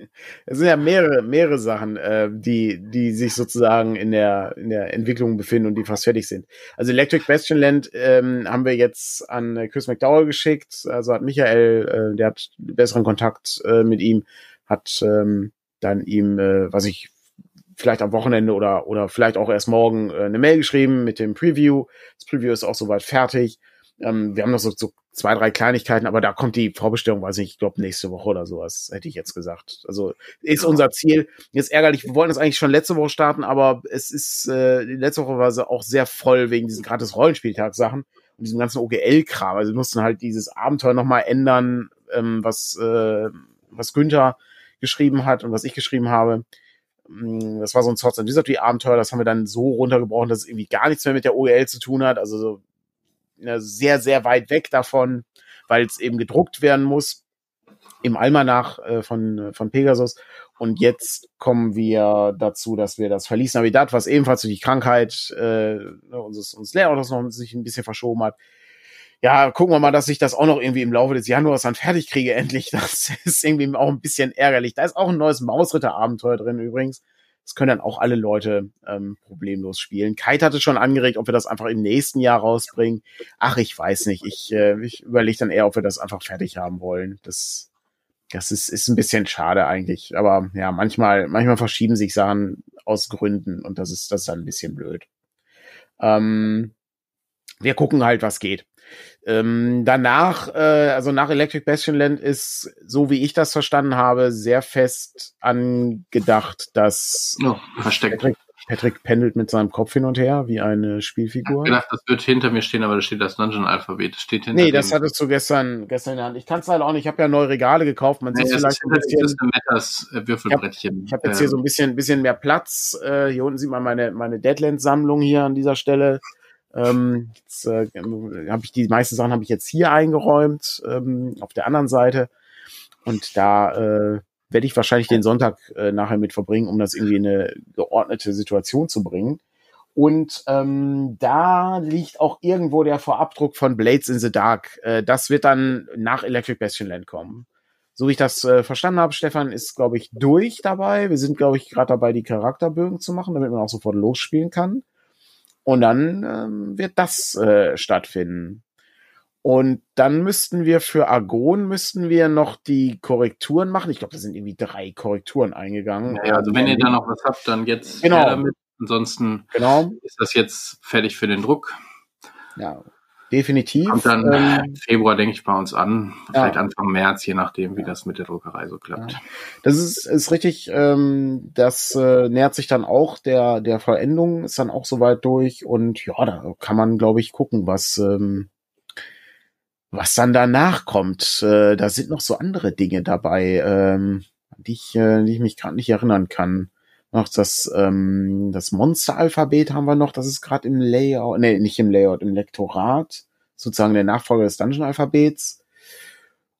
Es sind ja mehrere, mehrere Sachen, äh, die, die sich sozusagen in der, in der Entwicklung befinden und die fast fertig sind. Also Electric Bastion Land ähm, haben wir jetzt an Chris McDowell geschickt. Also hat Michael, äh, der hat besseren Kontakt äh, mit ihm, hat ähm, dann ihm, äh, was ich vielleicht am Wochenende oder, oder vielleicht auch erst morgen äh, eine Mail geschrieben mit dem Preview. Das Preview ist auch soweit fertig. Ähm, wir haben noch so, so zwei, drei Kleinigkeiten, aber da kommt die Vorbestellung, weiß nicht, ich glaube nächste Woche oder sowas, hätte ich jetzt gesagt. Also ist unser Ziel. Jetzt ärgerlich, wir wollten das eigentlich schon letzte Woche starten, aber es ist, äh, letzte Woche war sie auch sehr voll wegen diesen gratis Rollenspieltag-Sachen. diesem ganzen OGL-Kram. Also wir mussten halt dieses Abenteuer nochmal ändern, ähm, was, äh, was Günther geschrieben hat und was ich geschrieben habe. Mm, das war so ein Swords and Wizardry Abenteuer, das haben wir dann so runtergebrochen, dass es irgendwie gar nichts mehr mit der OGL zu tun hat. Also sehr, sehr weit weg davon, weil es eben gedruckt werden muss im Almanach äh, von, von Pegasus. Und jetzt kommen wir dazu, dass wir das Verlies Navidad, was ebenfalls durch die Krankheit äh, unseres, unseres Lehrautos noch sich ein bisschen verschoben hat. Ja, gucken wir mal, dass ich das auch noch irgendwie im Laufe des Januars dann fertig kriege, endlich. Das ist irgendwie auch ein bisschen ärgerlich. Da ist auch ein neues Mausritter-Abenteuer drin übrigens. Das können dann auch alle Leute ähm, problemlos spielen. Kite hatte schon angeregt, ob wir das einfach im nächsten Jahr rausbringen. Ach, ich weiß nicht. Ich, äh, ich überlege dann eher, ob wir das einfach fertig haben wollen. Das das ist, ist ein bisschen schade eigentlich. Aber ja, manchmal, manchmal verschieben sich Sachen aus Gründen und das ist, das ist dann ein bisschen blöd. Ähm, wir gucken halt, was geht. Ähm, danach, äh, also nach Electric Bastion Land ist, so wie ich das verstanden habe, sehr fest angedacht, dass oh. Patrick, Patrick pendelt mit seinem Kopf hin und her wie eine Spielfigur. Ich gedacht, das wird hinter mir stehen, aber da steht das Dungeon-Alphabet. Steht hinter nee, das hattest du gestern, gestern in der Hand. Ich kann es leider auch nicht. Ich habe ja neue Regale gekauft. Man nee, sieht vielleicht ein bisschen. Das Metas äh, Würfelbrettchen. Ich habe hab jetzt hier so ein bisschen, bisschen mehr Platz. Äh, hier unten sieht man meine, meine Deadland-Sammlung hier an dieser Stelle. Ähm, jetzt äh, habe ich die meisten Sachen habe ich jetzt hier eingeräumt ähm, auf der anderen Seite und da äh, werde ich wahrscheinlich den Sonntag äh, nachher mit verbringen, um das irgendwie in eine geordnete Situation zu bringen. Und ähm, da liegt auch irgendwo der Vorabdruck von Blades in the Dark. Äh, das wird dann nach Electric Bastion Land kommen. So wie ich das äh, verstanden habe, Stefan ist, glaube ich, durch dabei. Wir sind, glaube ich, gerade dabei, die Charakterbögen zu machen, damit man auch sofort losspielen kann. Und dann ähm, wird das äh, stattfinden. Und dann müssten wir für Argon müssten wir noch die Korrekturen machen. Ich glaube, da sind irgendwie drei Korrekturen eingegangen. Ja, also wenn ihr da noch was habt, dann jetzt genau. damit. Ansonsten genau. ist das jetzt fertig für den Druck. Ja, definitiv. Und dann ähm, Februar, denke ich, bei uns an. Ja. Vielleicht Anfang März, je nachdem, wie ja. das mit der Druckerei so klappt. Ja. Das ist, ist richtig, ähm, das äh, nähert sich dann auch der, der Vollendung, ist dann auch soweit durch. Und ja, da kann man, glaube ich, gucken, was, ähm, was dann danach kommt. Äh, da sind noch so andere Dinge dabei, ähm, die, ich, äh, die ich mich gerade nicht erinnern kann. Noch das, ähm, das Monster-Alphabet haben wir noch, das ist gerade im Layout, nee, nicht im Layout, im Lektorat, sozusagen der Nachfolger des Dungeon-Alphabets.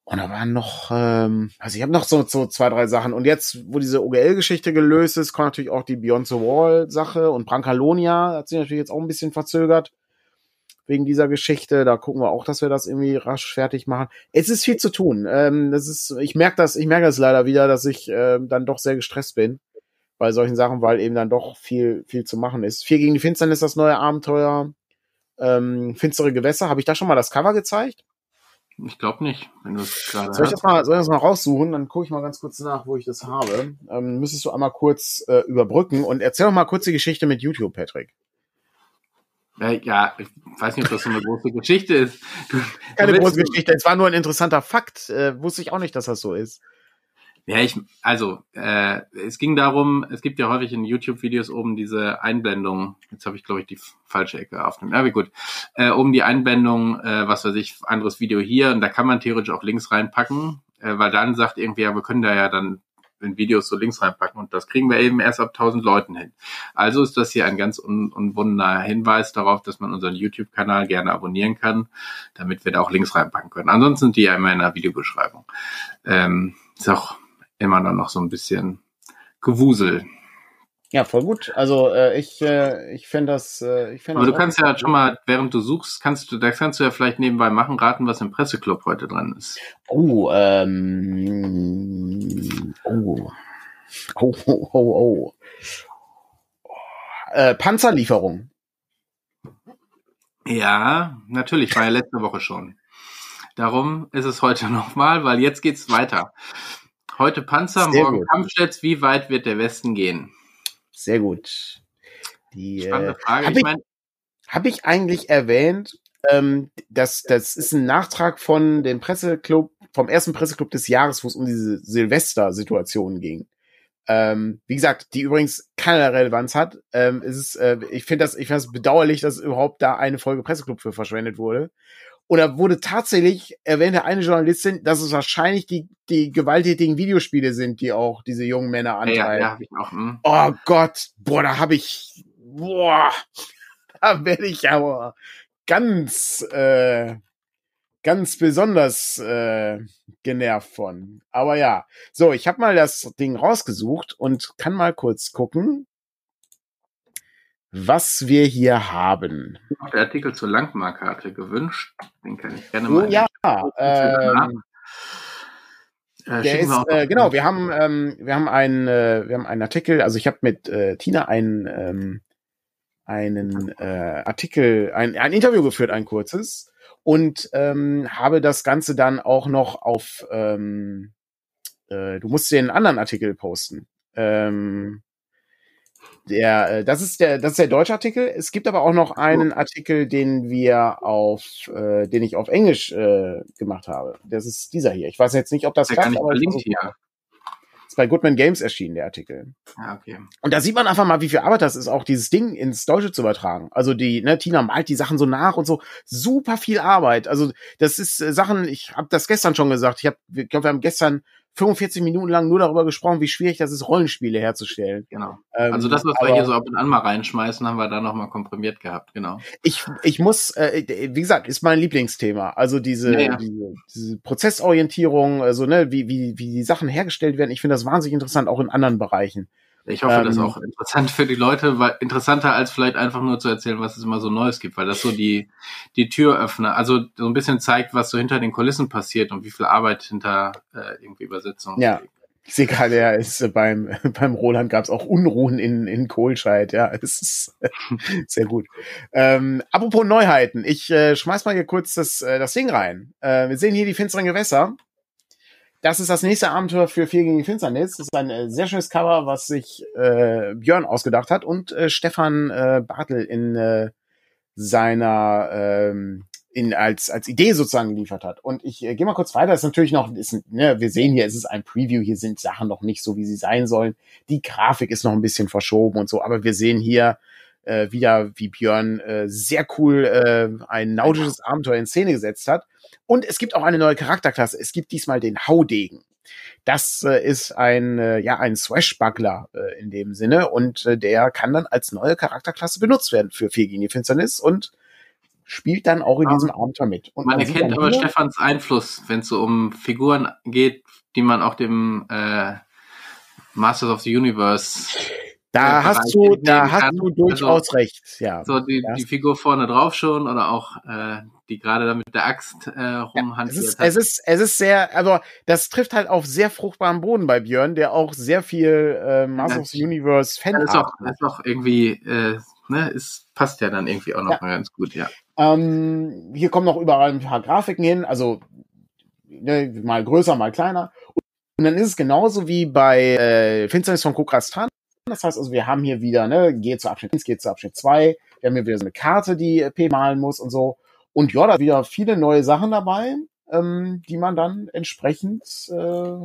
Und da waren noch, ähm, also ich habe noch so, so zwei, drei Sachen. Und jetzt, wo diese OGL-Geschichte gelöst ist, kommt natürlich auch die Beyond the Wall-Sache und Brancalonia hat sich natürlich jetzt auch ein bisschen verzögert wegen dieser Geschichte. Da gucken wir auch, dass wir das irgendwie rasch fertig machen. Es ist viel zu tun. Ähm, das ist, ich merke das, ich merke es leider wieder, dass ich äh, dann doch sehr gestresst bin bei solchen Sachen, weil eben dann doch viel, viel zu machen ist. Vier gegen die Finsternis, das neue Abenteuer. Ähm, Finstere Gewässer. Habe ich da schon mal das Cover gezeigt? Ich glaube nicht, wenn du es gerade Soll ich das mal, soll ich das mal raussuchen? Dann gucke ich mal ganz kurz nach, wo ich das habe. Ähm, müsstest du einmal kurz äh, überbrücken und erzähl doch mal kurz die Geschichte mit YouTube, Patrick. Ja, ich weiß nicht, ob das so eine große Geschichte ist. Du, Keine große Geschichte, es war nur ein interessanter Fakt. Äh, wusste ich auch nicht, dass das so ist. Ja, ich, also, äh, es ging darum, es gibt ja häufig in YouTube-Videos oben diese Einblendung, jetzt habe ich, glaube ich, die falsche Ecke auf dem, ja, wie gut, äh, oben die Einblendung, äh, was weiß ich, anderes Video hier, und da kann man theoretisch auch Links reinpacken, äh, weil dann sagt irgendwie, ja, wir können da ja dann in Videos so Links reinpacken und das kriegen wir eben erst ab 1000 Leuten hin. Also ist das hier ein ganz un unwundener Hinweis darauf, dass man unseren YouTube-Kanal gerne abonnieren kann, damit wir da auch Links reinpacken können. Ansonsten sind die ja immer in der Videobeschreibung. Ähm, ist auch immer dann noch so ein bisschen Gewusel. Ja, voll gut. Also äh, ich, äh, ich finde das. Äh, ich find Aber das du kannst ja schon mal, während du suchst, kannst du, da kannst du ja vielleicht nebenbei machen, raten, was im Presseclub heute dran ist. Oh, ähm, oh, oh, oh, oh, oh. Äh, Panzerlieferung. Ja, natürlich, war ja letzte Woche schon. Darum ist es heute nochmal, weil jetzt geht's weiter. Heute Panzer, Sehr morgen gut. Kampfjets. Wie weit wird der Westen gehen? Sehr gut. Die, Spannende äh, Frage. Habe ich, mein, hab ich eigentlich erwähnt, ähm, dass das ist ein Nachtrag von dem Presseclub, vom ersten Presseclub des Jahres, wo es um diese Silvester-Situation ging. Ähm, wie gesagt, die übrigens keine Relevanz hat. Ähm, es ist, äh, ich finde das, ich finde das bedauerlich, dass überhaupt da eine Folge Presseclub für verschwendet wurde. Und da wurde tatsächlich erwähnte eine Journalistin, dass es wahrscheinlich die, die gewalttätigen Videospiele sind, die auch diese jungen Männer antreiben. Ja, ja, ich auch. Hm. Oh Gott, boah, da habe ich, boah, da werde ich aber ganz, äh, ganz besonders äh, genervt von. Aber ja, so, ich habe mal das Ding rausgesucht und kann mal kurz gucken, was wir hier haben. Der Artikel zur Langmarkarte gewünscht. Den kann ich gerne mal. Oh, ja, ähm, äh, der ist, äh, genau, wir haben, ähm, wir haben einen, äh, wir haben einen Artikel, also ich habe mit äh, Tina einen, ähm, einen äh, Artikel, ein, ein Interview geführt, ein kurzes, und ähm, habe das Ganze dann auch noch auf, ähm, äh, du musst den anderen Artikel posten. Ähm, der, äh, das ist der, das ist der deutsche Artikel. Es gibt aber auch noch einen Artikel, den wir auf, äh, den ich auf Englisch äh, gemacht habe. Das ist dieser hier. Ich weiß jetzt nicht, ob das der klappt, aber hier. Ist bei Goodman Games erschienen, der Artikel. Ah, okay. Und da sieht man einfach mal, wie viel Arbeit das ist, auch dieses Ding ins Deutsche zu übertragen. Also die, ne, Tina malt die Sachen so nach und so. Super viel Arbeit. Also das ist äh, Sachen, ich habe das gestern schon gesagt. Ich habe, ich glaube, wir haben gestern 45 Minuten lang nur darüber gesprochen, wie schwierig das ist, Rollenspiele herzustellen. Genau. Ähm, also das, was wir hier so ab und an mal reinschmeißen, haben wir da nochmal komprimiert gehabt, genau. Ich, ich muss, äh, wie gesagt, ist mein Lieblingsthema. Also diese, ja, ja. diese, diese Prozessorientierung, also ne, wie, wie, wie die Sachen hergestellt werden. Ich finde das wahnsinnig interessant, auch in anderen Bereichen. Ich hoffe, ähm, das ist auch interessant für die Leute, weil interessanter als vielleicht einfach nur zu erzählen, was es immer so Neues gibt, weil das so die, die Tür öffnet, also so ein bisschen zeigt, was so hinter den Kulissen passiert und wie viel Arbeit hinter äh, irgendwie Übersetzung ja. Liegt. Ich sehe gerade, ja, ist äh, beim, beim Roland gab es auch Unruhen in, in Kohlscheid, ja, es ist sehr gut. Ähm, apropos Neuheiten, ich äh, schmeiß mal hier kurz das, äh, das Ding rein. Äh, wir sehen hier die finsteren Gewässer das ist das nächste Abenteuer für Vier gegen die Finsternis. Das ist ein äh, sehr schönes Cover, was sich äh, Björn ausgedacht hat und äh, Stefan äh, Bartel in äh, seiner ähm, in als als Idee sozusagen geliefert hat. Und ich äh, gehe mal kurz weiter. Das ist natürlich noch, ist, ne, wir sehen hier, es ist ein Preview. Hier sind Sachen noch nicht so, wie sie sein sollen. Die Grafik ist noch ein bisschen verschoben und so. Aber wir sehen hier äh, wieder, wie Björn äh, sehr cool äh, ein nautisches Abenteuer in Szene gesetzt hat. Und es gibt auch eine neue Charakterklasse. Es gibt diesmal den Haudegen. Das äh, ist ein, äh, ja, ein Swashbuckler äh, in dem Sinne und äh, der kann dann als neue Charakterklasse benutzt werden für die Finsternis und spielt dann auch in ja. diesem Abenteuer mit. Und man, man erkennt aber Stefans Einfluss, wenn es so um Figuren geht, die man auch dem äh, Masters of the Universe da hast du, da hast du durchaus also, recht, ja. So die, die Figur vorne drauf schon oder auch äh, die gerade da mit der Axt äh, rumhantiert ja, es ist, hat. Es ist, es ist sehr, aber das trifft halt auf sehr fruchtbaren Boden bei Björn, der auch sehr viel äh, Masters the Universe Fan. Ist auch, ist auch irgendwie, äh, ne, ist, passt ja dann irgendwie auch noch ja. mal ganz gut, ja. Ähm, hier kommen noch überall ein paar Grafiken hin, also ne, mal größer, mal kleiner. Und dann ist es genauso wie bei äh, Finsternis von Kokrastan das heißt also, wir haben hier wieder, ne, geht zu Abschnitt 1, geht zu Abschnitt 2. Wir haben hier wieder so eine Karte, die P malen muss und so. Und ja, da wieder viele neue Sachen dabei, ähm, die man dann entsprechend äh,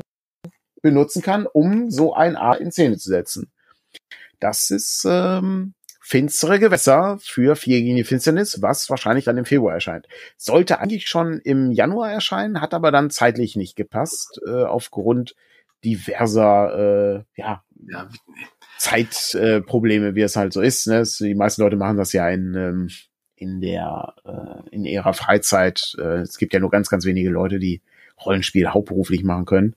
benutzen kann, um so ein A in Szene zu setzen. Das ist ähm, finstere Gewässer für vier gegen die Finsternis, was wahrscheinlich dann im Februar erscheint. Sollte eigentlich schon im Januar erscheinen, hat aber dann zeitlich nicht gepasst, äh, aufgrund diverser äh, ja, ja, Zeitprobleme, wie es halt so ist. Ne? Die meisten Leute machen das ja in, ähm, in der äh, in ihrer Freizeit. Äh, es gibt ja nur ganz, ganz wenige Leute, die Rollenspiel hauptberuflich machen können.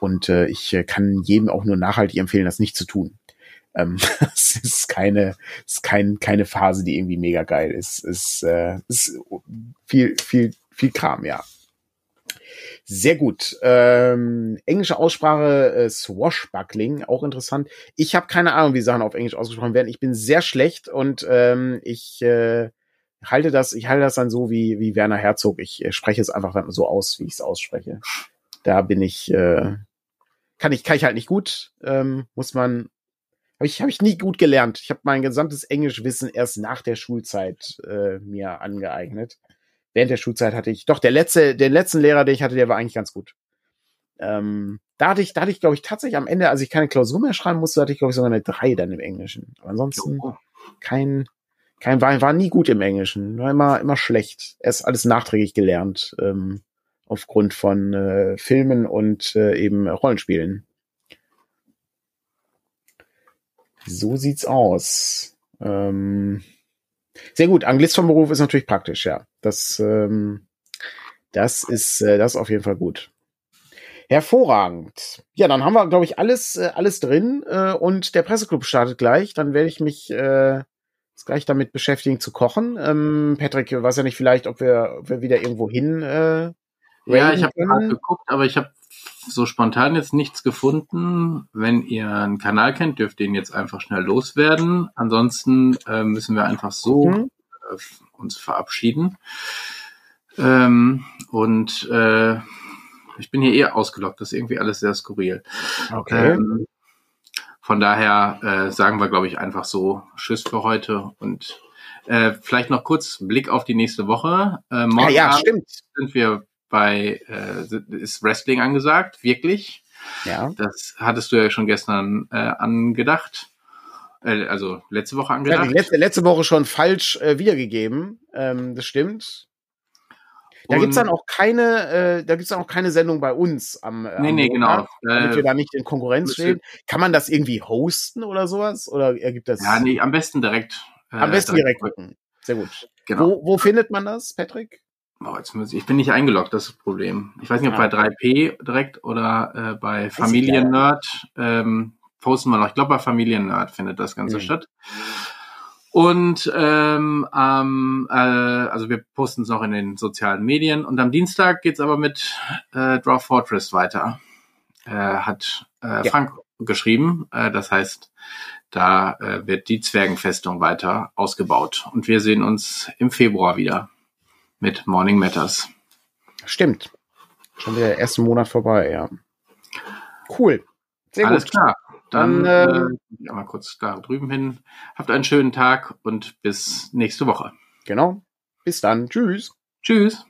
Und äh, ich äh, kann jedem auch nur nachhaltig empfehlen, das nicht zu tun. Ähm, es ist keine, es ist kein, keine Phase, die irgendwie mega geil ist. Es äh, ist viel, viel, viel Kram, ja. Sehr gut. Ähm, englische Aussprache äh, Swashbuckling, auch interessant. Ich habe keine Ahnung, wie Sachen auf Englisch ausgesprochen werden. Ich bin sehr schlecht und ähm, ich äh, halte das, ich halte das dann so wie, wie Werner Herzog. Ich äh, spreche es einfach dann so aus, wie ich es ausspreche. Da bin ich, äh, kann ich, kann ich halt nicht gut. Ähm, muss man, habe ich, hab ich nie gut gelernt. Ich habe mein gesamtes Englischwissen erst nach der Schulzeit äh, mir angeeignet während der Schulzeit hatte ich, doch, der letzte, den letzten Lehrer, den ich hatte, der war eigentlich ganz gut. Ähm, da hatte ich, da hatte ich, glaube ich, tatsächlich am Ende, als ich keine Klausur mehr schreiben musste, hatte ich, glaube ich, sogar eine 3 dann im Englischen. Aber ansonsten kein, kein, war, war nie gut im Englischen. War immer, immer schlecht. Erst alles nachträglich gelernt, ähm, aufgrund von äh, Filmen und äh, eben Rollenspielen. So sieht's aus. Ähm, sehr gut. Anglist vom Beruf ist natürlich praktisch, ja. Das, ähm, das ist, äh, das ist auf jeden Fall gut. Hervorragend. Ja, dann haben wir, glaube ich, alles, äh, alles drin äh, und der Presseclub startet gleich. Dann werde ich mich äh, gleich damit beschäftigen zu kochen. Ähm, Patrick, weiß ja nicht vielleicht, ob wir, ob wir wieder irgendwo hin. Äh, Ja, ich habe geguckt, aber ich habe so spontan jetzt nichts gefunden. Wenn ihr einen Kanal kennt, dürft ihr ihn jetzt einfach schnell loswerden. Ansonsten äh, müssen wir einfach so Mhm. äh, uns verabschieden. Ähm, und äh, ich bin hier eher ausgelockt. Das ist irgendwie alles sehr skurril. Okay. Ähm, von daher äh, sagen wir, glaube ich, einfach so Tschüss für heute und äh, vielleicht noch kurz Blick auf die nächste Woche. Äh, ah, morgen ja, Abend stimmt. sind wir bei, äh, ist Wrestling angesagt, wirklich. Ja. Das hattest du ja schon gestern äh, angedacht. Äh, also letzte Woche Ja, angedacht. die letzte, letzte Woche schon falsch äh, wiedergegeben. Ähm, das stimmt. Da Und- gibt's dann auch keine, äh, da gibt's dann auch keine Sendung bei uns am, äh, Nee, am nee, Montag, genau. damit Äh, wir da nicht in Konkurrenz stehen. Kann man das irgendwie hosten oder sowas? Oder ergibt das ja, nee, am besten direkt. äh, am besten direkt gucken? Sehr gut. Genau. Wo, wo findet man das, Patrick? Oh, jetzt muss ich, ich bin nicht eingeloggt, das ist das Problem. Ich weiß nicht, ob Ah. bei 3P direkt oder äh, bei Familiennerd ähm, posten wir noch. Ich glaube, bei Familiennerd findet das Ganze Mhm. statt. Und ähm, ähm, äh, also wir posten es noch in den sozialen Medien. Und am Dienstag geht's aber mit äh, Draw Fortress weiter. Äh, hat äh, Ja. Frank geschrieben. Äh, das heißt, da äh, wird die Zwergenfestung weiter ausgebaut. Und wir sehen uns im Februar wieder mit Morning Matters. Stimmt. Schon wieder der erste Monat vorbei, ja. Cool. Sehr Alles gut. klar. Dann Dann, äh, ja, mal kurz da drüben hin. Habt einen schönen Tag und bis nächste Woche. Genau. Bis dann. Tschüss. Tschüss.